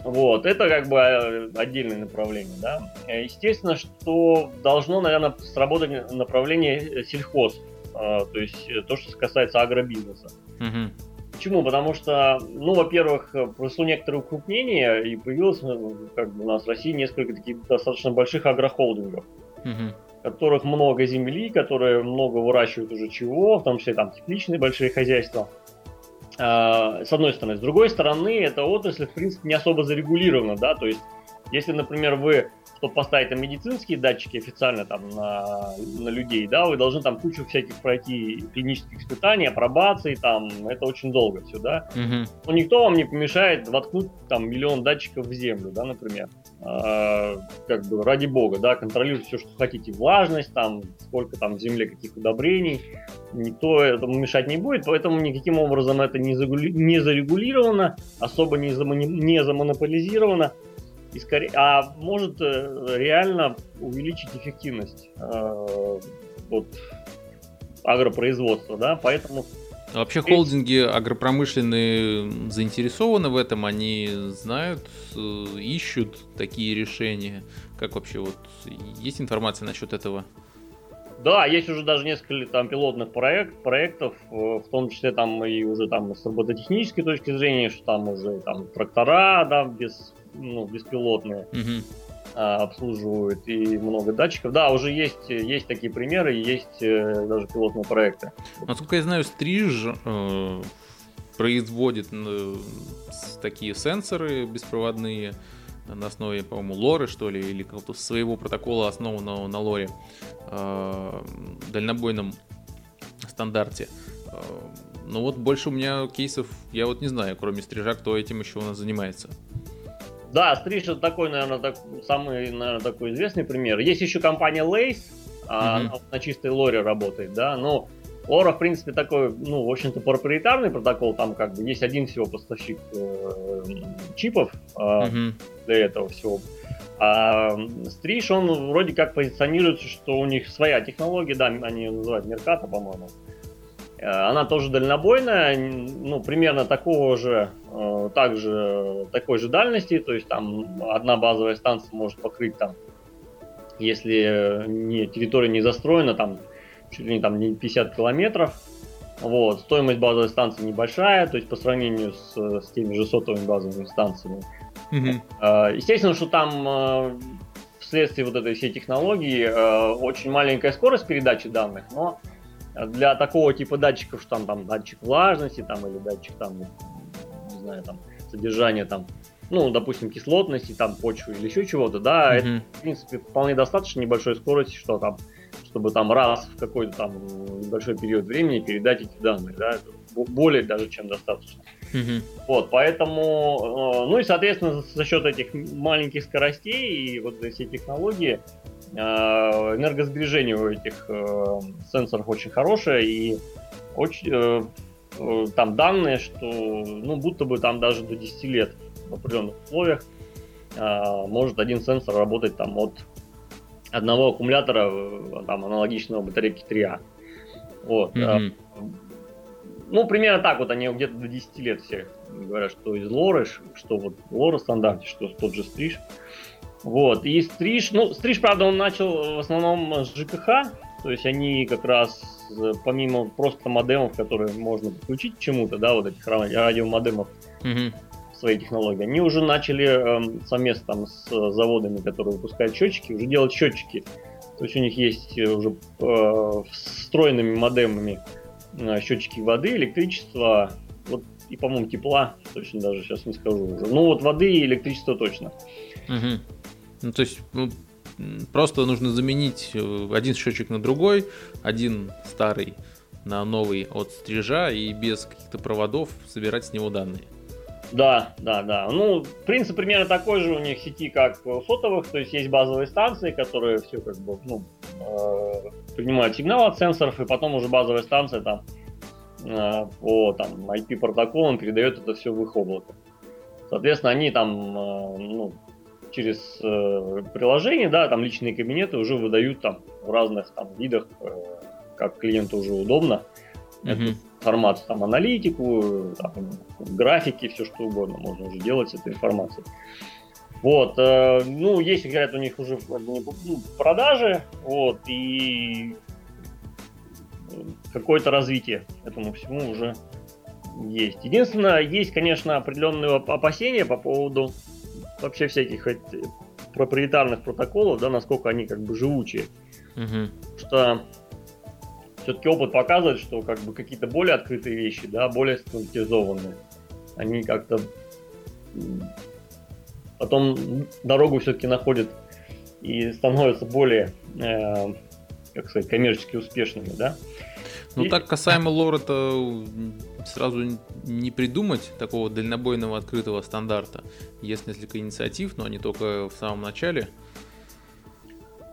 Вот, это как бы э, отдельное направление, да. Естественно, что должно, наверное, сработать направление сельхоз, а, то есть э, то, что касается агробизнеса. Угу. Почему? Потому что, ну, во-первых, произошло некоторое укрупнение, и появилось э, как бы, у нас в России несколько таких достаточно больших агрохолдингов, угу. которых много земли, которые много выращивают уже чего, в том числе там тепличные большие хозяйства. А, с одной стороны. С другой стороны, эта отрасль, в принципе, не особо зарегулирована, да, то есть, если, например, вы чтобы поставить там медицинские датчики официально там на, на людей, да, вы должны там кучу всяких пройти клинических испытаний, апробаций, там, это очень долго все, да. Угу. Но никто вам не помешает воткнуть там миллион датчиков в землю, да, например. А, как бы ради бога, да, контролируйте все, что хотите, влажность, там, сколько там в земле каких удобрений, никто этому мешать не будет, поэтому никаким образом это не, загули... не зарегулировано, особо не, замони... не замонополизировано и скорее, а может э, реально увеличить эффективность э, вот, агропроизводства, да, поэтому а Вообще холдинги агропромышленные заинтересованы в этом, они знают, э, ищут такие решения. Как вообще вот есть информация насчет этого? Да, есть уже даже несколько там пилотных проект, проектов, в том числе там и уже там с робототехнической точки зрения, что там уже там трактора, да, без ну, беспилотные угу. обслуживают и много датчиков. Да, уже есть, есть такие примеры, есть э, даже пилотные проекты. Насколько я знаю, Стриж э, производит э, такие сенсоры беспроводные на основе, по-моему, лоры, что ли, или какого-то своего протокола, основанного на лоре, э, дальнобойном стандарте. Э, но вот больше у меня кейсов, я вот не знаю, кроме стрижа, кто этим еще у нас занимается. Да, Стриж это такой, наверное, так, самый, наверное, такой известный пример. Есть еще компания Lace, mm-hmm. она на чистой лоре работает, да, но Лора, в принципе, такой, ну, в общем-то, проприетарный протокол, там как бы есть один всего поставщик э, чипов э, mm-hmm. для этого всего. А Стриж, он вроде как позиционируется, что у них своя технология, да, они ее называют Мерката, по-моему. Э, она тоже дальнобойная, ну, примерно такого же, э, также, такой же дальности, то есть там одна базовая станция может покрыть там, если не, территория не застроена, там чуть ли не там не 50 километров. Вот, стоимость базовой станции небольшая, то есть по сравнению с, с теми же сотовыми базовыми станциями. Mm-hmm. Естественно, что там вследствие вот этой всей технологии очень маленькая скорость передачи данных, но для такого типа датчиков, что там, там датчик влажности, там, или датчик там, не знаю, там, содержания там, ну, допустим, кислотности, там, почвы или еще чего-то, да, mm-hmm. это, в принципе, вполне достаточно небольшой скорости, что там, чтобы там раз в какой-то там небольшой период времени передать эти данные, да, более даже чем достаточно. Mm-hmm. Вот, поэтому, э, ну и, соответственно, за счет этих маленьких скоростей и вот этой всей технологии, энергосбережение у этих э, сенсоров очень хорошее и очень, э, там данные, что ну будто бы там даже до 10 лет в определенных условиях может один сенсор работать там от одного аккумулятора там аналогичного батарейки 3А. Вот. Mm-hmm. Ну, примерно так вот они где-то до 10 лет все говорят, что из лоры, что вот лора стандарте, что тот же стриж. Uh, вот, и стриж, ну, стриж, правда, он начал в основном с ЖКХ, то есть они как раз, э, помимо просто модемов, которые можно подключить к чему-то, да, вот этих радиомодемов, mm-hmm. своей технологии, они уже начали э, совместно там с заводами, которые выпускают счетчики, уже делать счетчики. То есть у них есть уже э, встроенными модемами э, счетчики воды, электричества, вот и, по-моему, тепла, точно даже сейчас не скажу уже. Ну вот воды и электричество точно. Угу. Ну, то есть, ну, просто нужно заменить э, один счетчик на другой, один старый на новый от стрижа и без каких-то проводов собирать с него данные. Да, да, да. Ну, принцип примерно такой же у них сети, как у сотовых, то есть есть базовые станции, которые все как бы, ну, э, принимают сигнал от сенсоров, и потом уже базовая станция там э, по там, IP протоколам передает это все в их облако. Соответственно, они там э, ну, через э, приложение, да, там личные кабинеты уже выдают там в разных там видах, э, как клиенту уже удобно, mm-hmm. эту информацию, там аналитику, там, графики, все что угодно можно уже делать с этой информацией. Вот, э, ну, есть, говорят, у них уже ну, продажи, вот, и какое-то развитие этому всему уже есть. Единственное, есть, конечно, определенные опасения по поводу вообще всяких проприетарных протоколов, да, насколько они как бы живучие. Угу. Что все-таки опыт показывает, что как бы какие-то более открытые вещи, да, более стандартизованные, они как-то потом дорогу все-таки находят и становятся более, э, как сказать, коммерчески успешными, да. Ну так касаемо лора-то сразу не придумать такого дальнобойного открытого стандарта. Есть несколько инициатив, но они только в самом начале.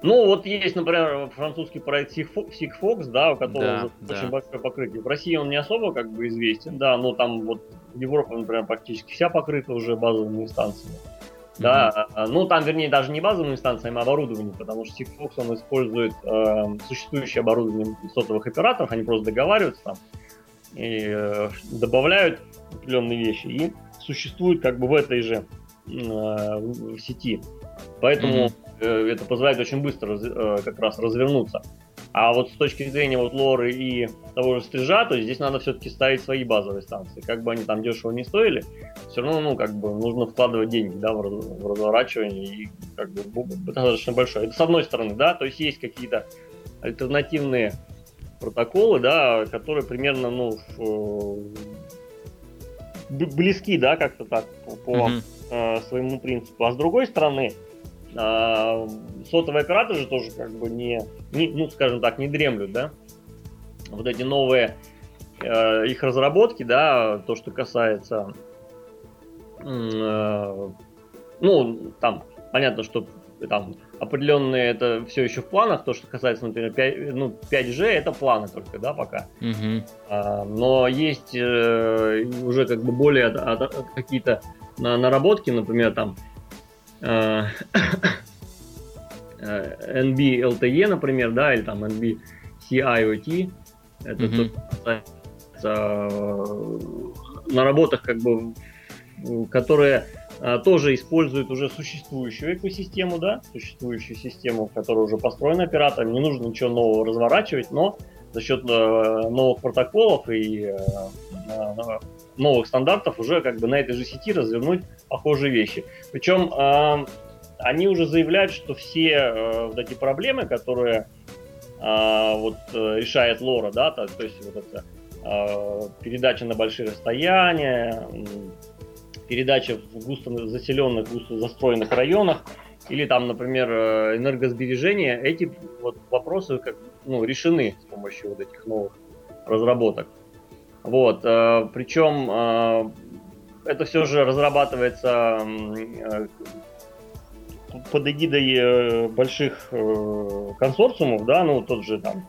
Ну, вот есть, например, французский проект Sigfox, да, у которого да, да. очень большое покрытие. В России он не особо как бы известен, да, но там вот Европа, например, практически вся покрыта уже базовыми инстанциями. Да, mm-hmm. ну там, вернее, даже не базовыми инстанциями, а оборудованием, потому что Sigfox он использует э, существующее оборудование сотовых операторов, они просто договариваются там и э, добавляют определенные вещи и существуют как бы в этой же э, в сети. Поэтому mm-hmm. Это позволяет очень быстро э, как раз развернуться. А вот с точки зрения вот лоры и того же стрижа, то здесь надо все-таки ставить свои базовые станции. Как бы они там дешево не стоили, все равно, ну, как бы нужно вкладывать деньги, да, в, в разворачивание и как бы достаточно большое. Это с одной стороны, да, то есть есть какие-то альтернативные протоколы, да, которые примерно, ну, близки, да, как-то так по, mm-hmm. э, своему принципу. А с другой стороны, а, сотовые операторы же тоже как бы не, не, ну, скажем так, не дремлют, да. Вот эти новые э, их разработки, да, то, что касается, э, ну, там, понятно, что там определенные это все еще в планах, то, что касается, например, 5, ну, 5G, это планы только, да, пока. Угу. А, но есть э, уже как бы более какие-то наработки, например, там Э, э, NB LTE, например, да, или там NB CIOT. Это mm-hmm. то, э, на работах, как бы, которые тоже используют уже существующую экосистему, да, существующую систему, которая уже построена оператором, не нужно ничего нового разворачивать, но за счет новых протоколов и новых стандартов уже как бы на этой же сети развернуть похожие вещи. Причем э, они уже заявляют, что все э, вот эти проблемы, которые э, вот решает Лора, да, то, то есть вот это э, передача на большие расстояния, передача в густо заселенных, густо застроенных районах, или там, например, э, энергосбережение, эти вот вопросы как, ну, решены с помощью вот этих новых разработок. Вот, э, причем э, это все же разрабатывается э, под эгидой больших консорциумов, да, ну тот же там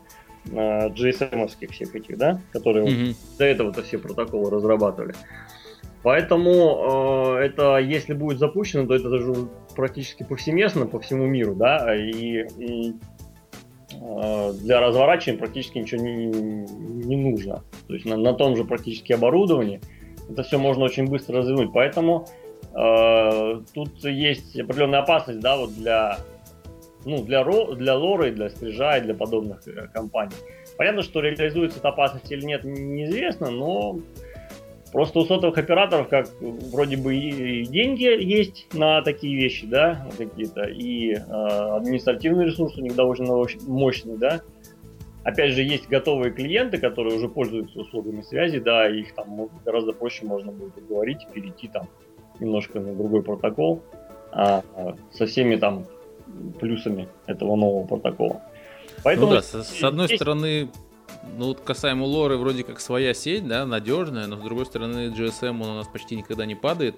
GSM-овских всех этих, да, которые mm-hmm. до этого-то все протоколы разрабатывали. Поэтому э, это, если будет запущено, то это даже практически повсеместно по всему миру, да, и э, для разворачивания практически ничего не, не нужно. То есть на, на том же практически оборудовании это все можно очень быстро развернуть. Поэтому э, тут есть определенная опасность, да, вот для, ну, для, ро, для лоры, для стрижа и для подобных э, компаний. Понятно, что реализуется эта опасность или нет, неизвестно, но просто у сотовых операторов как вроде бы и деньги есть на такие вещи, да, какие-то, и э, административный ресурс у них довольно мощный, да, Опять же, есть готовые клиенты, которые уже пользуются услугами связи, да, их там гораздо проще можно будет уговорить, перейти там немножко на другой протокол а, со всеми там плюсами этого нового протокола. Поэтому ну да, с, с одной есть... стороны, Ну вот касаемо лоры, вроде как своя сеть, да, надежная, но с другой стороны GSM он у нас почти никогда не падает.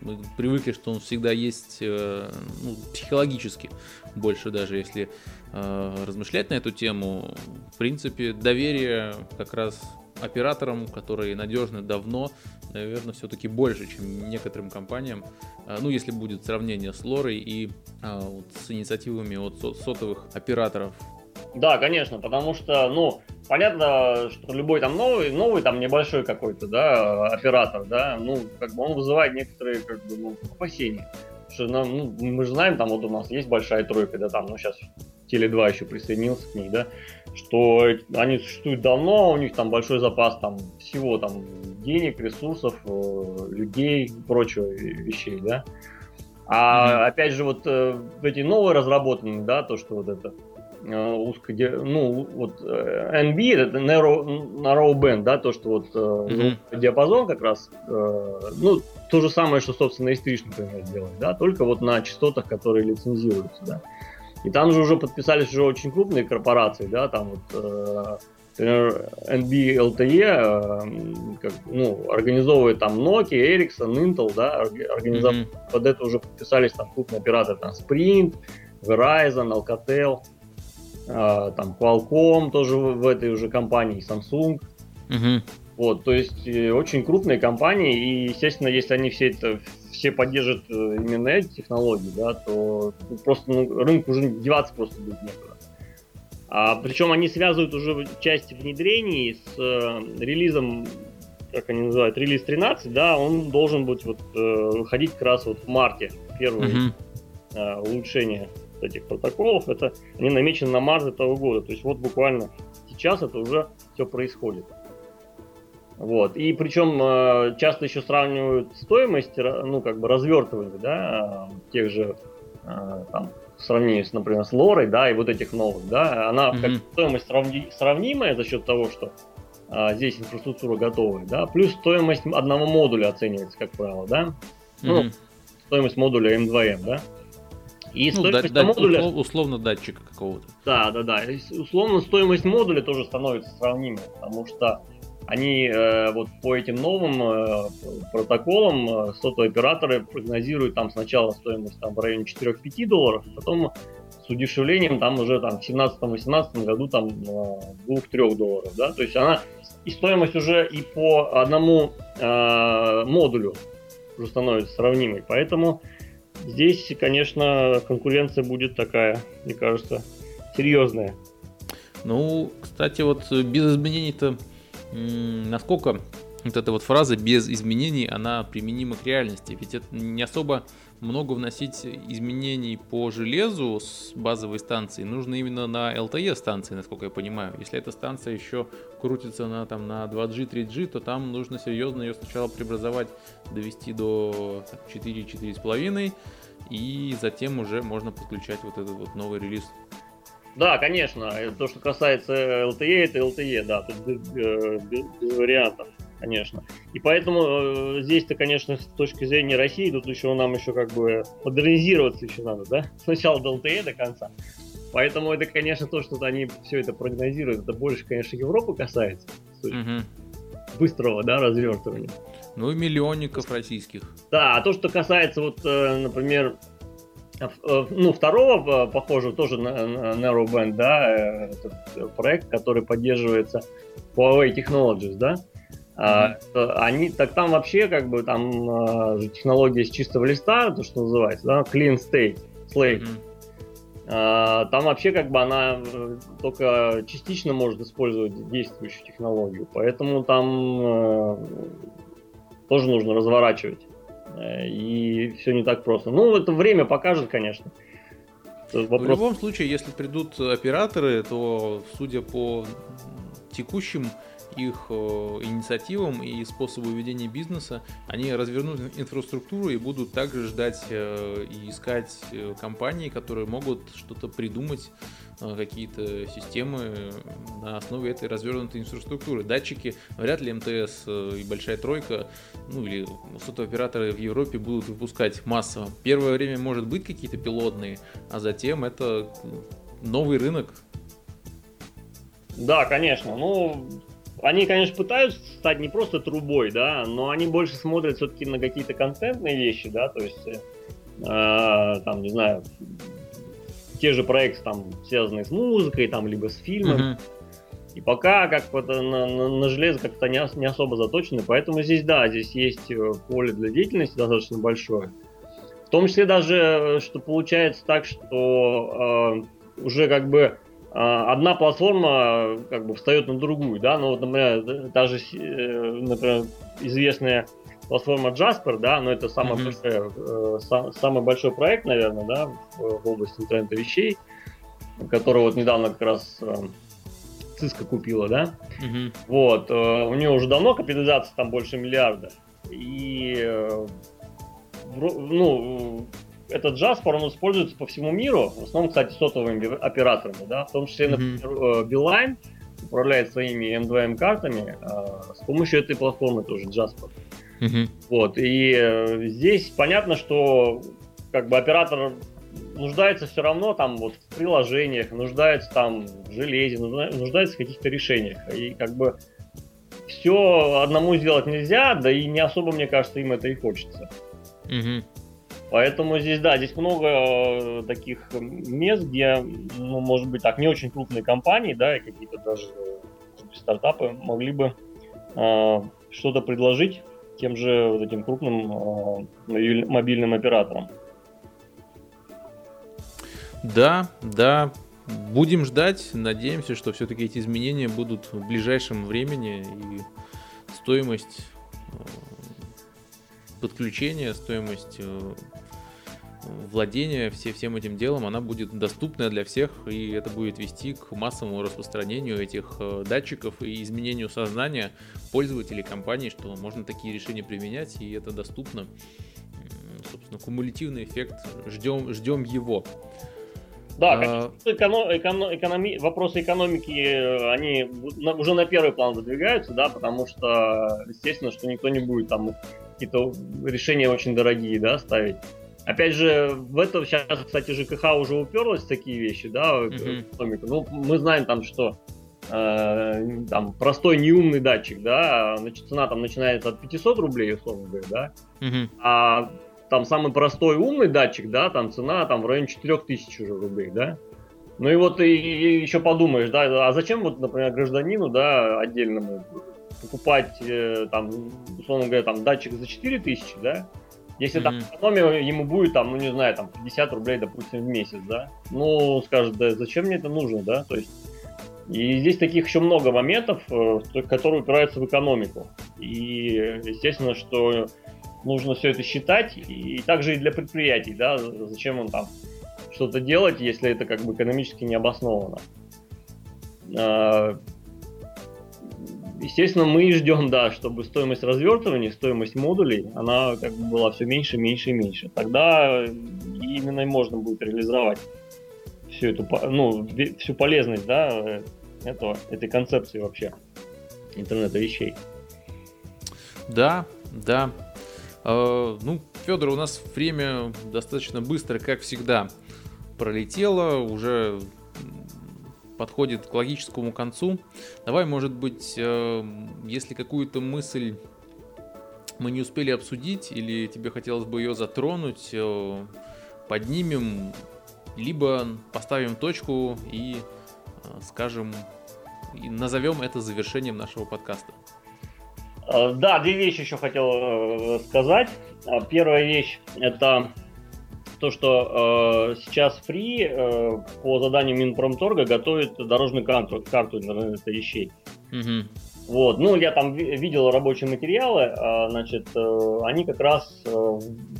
Мы привыкли, что он всегда есть э, ну, психологически больше даже, если э, размышлять на эту тему. В принципе, доверие как раз операторам, которые надежны давно, наверное, все-таки больше, чем некоторым компаниям. А, ну, если будет сравнение с Лорой и а, вот, с инициативами от сотовых операторов. Да, конечно, потому что, ну, понятно, что любой там новый, новый там небольшой какой-то, да, оператор, да, ну, как бы он вызывает некоторые, как бы, ну, опасения. Что, ну, мы же знаем, там вот у нас есть большая тройка, да, там, ну, сейчас Теле2 еще присоединился к ней, да, что они существуют давно, у них там большой запас там всего там денег, ресурсов, э, людей и прочего вещей, да. А mm-hmm. опять же вот э, эти новые разработанные, да, то, что вот это узко, ну вот NB, это narrow, narrow band, да, то, что вот mm-hmm. диапазон как раз, ну, то же самое, что, собственно, S3, например, делает, да, только вот на частотах, которые лицензируются, да. И там же уже подписались уже очень крупные корпорации, да, там вот, э, например, NB LTE, э, как, ну, организовывает там Nokia, Ericsson, Intel, да, организов... mm-hmm. под это уже подписались там крупные операторы, там Sprint, Verizon, Alcatel, э, там Qualcomm тоже в, этой уже компании, Samsung. Mm-hmm. Вот, то есть э, очень крупные компании, и, естественно, если они все это все поддержат э, именно эти технологии, да, то просто ну, рынку уже деваться просто будет некуда. А, причем они связывают уже часть внедрений с э, релизом, как они называют, релиз 13, да, он должен быть вот э, выходить как раз вот в марте, первое uh-huh. э, улучшение этих протоколов, это они намечены на март этого года, то есть вот буквально сейчас это уже все происходит. Вот. И причем э, часто еще сравнивают стоимость, ну, как бы развертывания, да, тех же, э, там, в сравнении, с, например, с Лорой, да, и вот этих новых, да, она mm-hmm. как стоимость сравни, сравнимая за счет того, что а, здесь инфраструктура готовая, да, плюс стоимость одного модуля оценивается, как правило, да, mm-hmm. ну, стоимость модуля M2M, да. И ну, стоимость да, модуля... Услов, условно датчика какого-то. Да, да, да. условно стоимость модуля тоже становится сравнимой, потому что они э, вот по этим новым э, протоколам э, сотовые операторы прогнозируют там сначала стоимость там в районе 4-5 долларов, а потом с удешевлением там уже там в 17-18 году там э, 2-3 долларов, да, то есть она и стоимость уже и по одному э, модулю уже становится сравнимой, поэтому здесь, конечно, конкуренция будет такая, мне кажется, серьезная. Ну, кстати, вот без изменений-то насколько вот эта вот фраза без изменений, она применима к реальности. Ведь это не особо много вносить изменений по железу с базовой станции. Нужно именно на LTE станции, насколько я понимаю. Если эта станция еще крутится на, там, на 2G, 3G, то там нужно серьезно ее сначала преобразовать, довести до 4-4,5, и затем уже можно подключать вот этот вот новый релиз да, конечно. То, что касается LTE, это LTE, да, без, без, без вариантов, конечно. И поэтому э, здесь-то, конечно, с точки зрения России, тут еще нам еще как бы модернизироваться еще надо, да? Сначала до LTE до конца. Поэтому это, конечно, то, что они все это прогнозируют, это больше, конечно, Европы касается. Угу. Быстрого, да, развертывания. Ну и миллионников российских. Да, а то, что касается, вот, э, например, Э, ну, второго, э, похоже, тоже на Narrowband, да, проект, который поддерживается Huawei Technologies, да, mm-hmm. они, так там вообще, как бы, там же технология с чистого листа, то, что называется, да, clean state, slate, mm-hmm. Там вообще как бы она только частично может использовать действующую технологию, поэтому там тоже нужно разворачивать. Э, и все не так просто. Ну, это время покажет, конечно. Вопрос... В любом случае, если придут операторы, то, судя по текущим их э, инициативам и способу ведения бизнеса, они развернут инфраструктуру и будут также ждать э, и искать компании, которые могут что-то придумать Э, какие-то системы на основе этой развернутой инфраструктуры. Датчики, вряд ли МТС э, и Большая Тройка, ну или сотовые операторы в Европе будут выпускать массово. Первое время может быть какие-то пилотные, а затем это новый рынок. Да, конечно. Ну, они, конечно, пытаются стать не просто трубой, да, но они больше смотрят все-таки на какие-то контентные вещи, да, то есть, э, там, не знаю, те же проекты, там, связанные с музыкой, там, либо с фильмом. И пока как на, на, на железо как-то не, не особо заточены, поэтому здесь, да, здесь есть э, поле для деятельности достаточно большое. В том числе даже, э, что получается так, что э, уже как бы одна платформа как бы встает на другую, да, ну вот, например, даже, э, например, известная платформа Jasper, да, но это самый, mm-hmm. большой, э, сам, самый большой проект, наверное, да, в, в области интернета вещей, который вот недавно как раз э, Cisco купила, да, mm-hmm. вот, у нее уже давно капитализация там больше миллиарда, и, ну, этот Jasper, он используется по всему миру, в основном, кстати, сотовыми операторами, да, в том числе, например, mm-hmm. Beeline управляет своими M2M картами э, с помощью этой платформы тоже Jasper. Вот, и э, здесь понятно, что как бы оператор нуждается все равно там вот в приложениях, нуждается там в железе, нуждается в каких-то решениях. И как бы все одному сделать нельзя, да и не особо, мне кажется, им это и хочется. Угу. Поэтому здесь, да, здесь много э, таких мест, где, ну, может быть, так, не очень крупные компании, да, и какие-то даже стартапы могли бы э, что-то предложить тем же вот этим крупным э, мобильным операторам. Да, да, будем ждать, надеемся, что все-таки эти изменения будут в ближайшем времени и стоимость э, подключения, стоимость э, владение все, всем этим делом, она будет доступна для всех, и это будет вести к массовому распространению этих э, датчиков и изменению сознания пользователей компаний, что можно такие решения применять, и это доступно. Собственно, кумулятивный эффект, ждем, ждем его. Да, а... эко- эко- экономи- вопросы экономики, э, они уже на первый план выдвигаются, да, потому что, естественно, что никто не будет там какие-то решения очень дорогие, да, ставить. Опять же, в этом сейчас, кстати, ЖКХ уже уперлась в такие вещи, да, mm-hmm. Ну, мы знаем там, что э, там простой неумный датчик, да, значит, цена там начинается от 500 рублей, условно говоря, да, mm-hmm. а там самый простой умный датчик, да, там цена там в районе 4000 уже рублей, да. Ну и вот и, и еще подумаешь, да, а зачем вот, например, гражданину, да, отдельному покупать э, там, условно говоря, там датчик за 4000, да, если mm-hmm. там экономия ему будет, там, ну не знаю, там 50 рублей, допустим, в месяц, да, ну, скажет, да зачем мне это нужно, да, то есть и здесь таких еще много моментов, э, которые упираются в экономику. И естественно, что нужно все это считать, и также и для предприятий, да, зачем он там что-то делать, если это как бы экономически не обосновано. Естественно, мы ждем, да, чтобы стоимость развертывания, стоимость модулей, она как бы была все меньше, меньше и меньше. Тогда именно и можно будет реализовать всю эту, ну, всю полезность, да, этого, этой концепции вообще интернета вещей. Да, да. Э, ну, Федор, у нас время достаточно быстро, как всегда, пролетело. Уже подходит к логическому концу. Давай, может быть, э, если какую-то мысль мы не успели обсудить или тебе хотелось бы ее затронуть, э, поднимем, либо поставим точку и э, скажем, и назовем это завершением нашего подкаста. Да, две вещи еще хотел сказать. Первая вещь это то, что э, сейчас Free э, по заданию Минпромторга готовит дорожную карту, карту интернета вещей. Угу. Вот, ну, я там видел рабочие материалы, э, значит, э, они как раз э,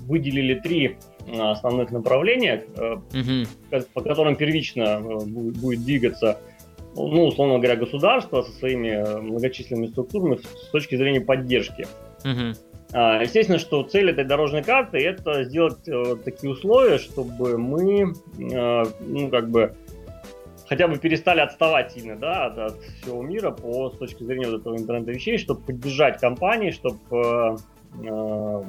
выделили три основных направления, угу. по которым первично будет двигаться, ну, условно говоря, государство со своими многочисленными структурами с точки зрения поддержки. Угу. А, естественно, что цель этой дорожной карты это сделать э, такие условия, чтобы мы, э, ну, как бы, хотя бы перестали отставать сильно, да, от, от всего мира по с точки зрения вот этого интернета вещей, чтобы поддержать компании, чтобы э,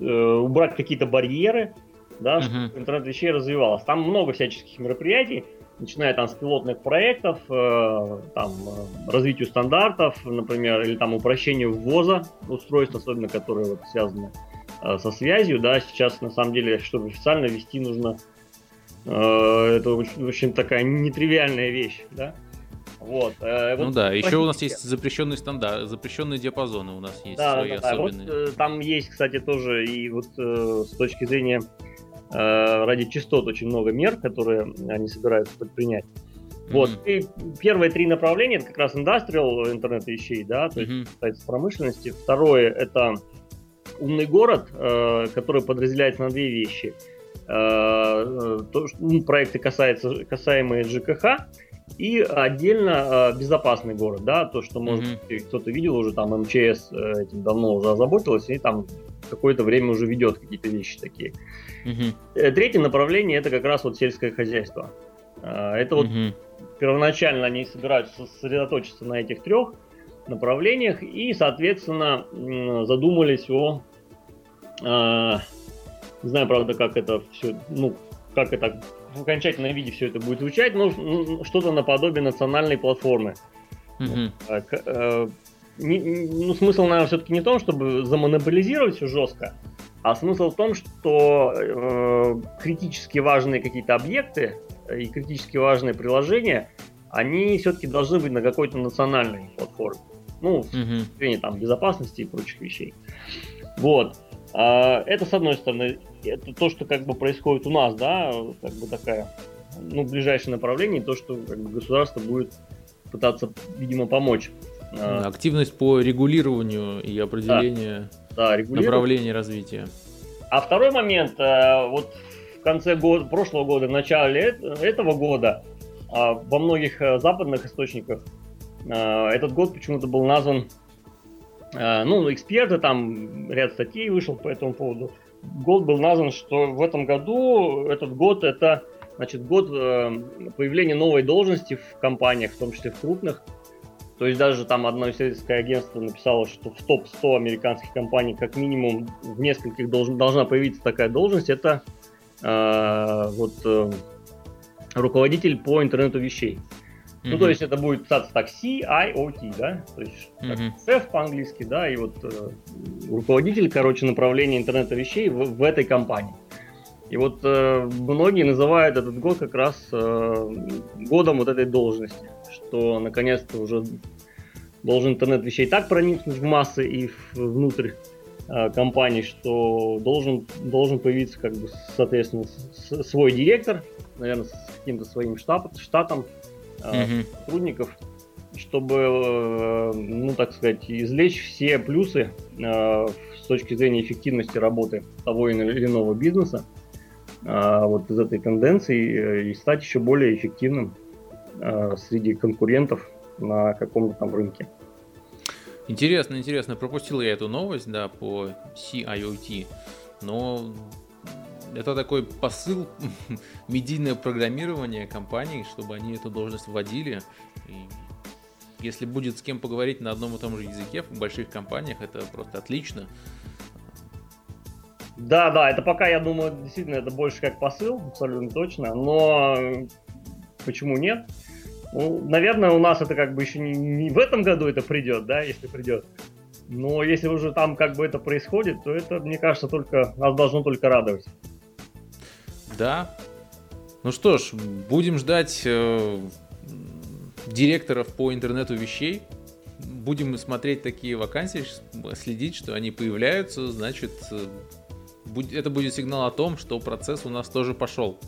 убрать какие-то барьеры, да, uh-huh. интернет вещей развивалось. Там много всяческих мероприятий, начиная там с пилотных проектов, э, там, э, развитию стандартов, например, или там упрощению ввоза устройств, особенно которые вот связаны э, со связью, да, сейчас на самом деле, чтобы официально вести, нужно, это очень, такая нетривиальная вещь, да, вот, э, ну да, еще у нас есть запрещенный стандарт, запрещенные диапазоны у нас есть да, свои да, особенные. Вот, э, там есть, кстати, тоже и вот э, с точки зрения э, ради частот очень много мер, которые они собираются предпринять. Вот. Mm-hmm. И первые три направления это как раз industrial интернет вещей, да, то mm-hmm. есть касается промышленности. Второе это умный город, э, который подразделяется на две вещи. Э, э то, ну, проекты касаются, касаемые ЖКХ, и отдельно э, безопасный город, да, то, что, может mm-hmm. кто-то видел уже, там МЧС э, этим давно уже озаботилась, и там какое-то время уже ведет какие-то вещи такие. Mm-hmm. Третье направление это как раз вот сельское хозяйство. Э, это вот mm-hmm. первоначально они собираются сосредоточиться на этих трех направлениях и, соответственно, задумались о, э, не знаю, правда, как это все, ну, как это в окончательном виде все это будет звучать, но что-то наподобие национальной платформы. Mm-hmm. ну, смысл, наверное, все-таки не в том, чтобы замонополизировать все жестко, а смысл в том, что э, критически важные какие-то объекты и критически важные приложения, они все-таки должны быть на какой-то национальной платформе. Ну, с mm-hmm. зрения там безопасности и прочих вещей. Вот. А, это с одной стороны это то, что как бы происходит у нас, да, как бы такая, ну, ближайшее направление, то, что как бы, государство будет пытаться, видимо, помочь. А, активность по регулированию и определению да, да, направления развития. А второй момент, э, вот в конце года, прошлого года, в начале этого года, а, во многих э, западных источниках э, этот год почему-то был назван, ну, эксперты, там ряд статей вышел по этому поводу, год был назван, что в этом году, этот год это значит, год э, появления новой должности в компаниях, в том числе в крупных. То есть даже там одно исследовательское агентство написало, что в топ-100 американских компаний как минимум в нескольких должен, должна появиться такая должность. Это э, вот э, руководитель по интернету вещей. Mm-hmm. Ну, то есть это будет писаться так CIOT, да, то есть mm-hmm. шеф по-английски, да, и вот э, руководитель, короче, направления интернета вещей в, в этой компании. И вот э, многие называют этот год как раз э, годом вот этой должности, что наконец-то уже должен интернет вещей так проникнуть в массы и внутрь э, компании, что должен, должен появиться, как бы, соответственно, с, свой директор, наверное, с каким-то своим штаб, штатом, mm-hmm. сотрудников, чтобы, э, ну, так сказать, извлечь все плюсы э, с точки зрения эффективности работы того или иного бизнеса вот из этой тенденции и стать еще более эффективным среди конкурентов на каком-то там рынке. Интересно, интересно. Пропустил я эту новость, да, по CIOT, но это такой посыл, медийное программирование компаний, чтобы они эту должность вводили. И если будет с кем поговорить на одном и том же языке в больших компаниях, это просто отлично. Да, да, это пока, я думаю, действительно, это больше как посыл, абсолютно точно, но почему нет? Ну, наверное, у нас это как бы еще не, не в этом году это придет, да, если придет. Но если уже там как бы это происходит, то это, мне кажется, только нас должно только радовать. Да. Ну что ж, будем ждать э, директоров по интернету вещей. Будем смотреть такие вакансии, следить, что они появляются. Значит, э, это будет сигнал о том, что процесс у нас тоже пошел.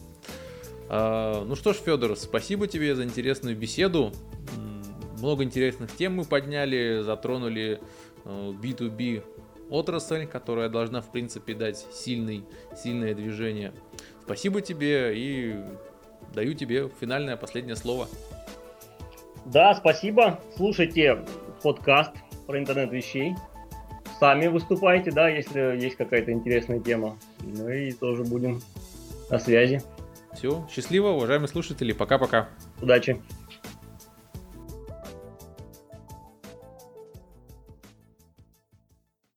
Э, ну что ж, Федор, спасибо тебе за интересную беседу. Много интересных тем мы подняли, затронули B2B э, отрасль, которая должна, в принципе, дать сильный, сильное движение. Спасибо тебе и даю тебе финальное последнее слово. Да, спасибо. Слушайте подкаст про интернет вещей. Сами выступайте, да, если есть какая-то интересная тема. Ну и тоже будем на связи. Все, счастливо, уважаемые слушатели. Пока-пока. Удачи.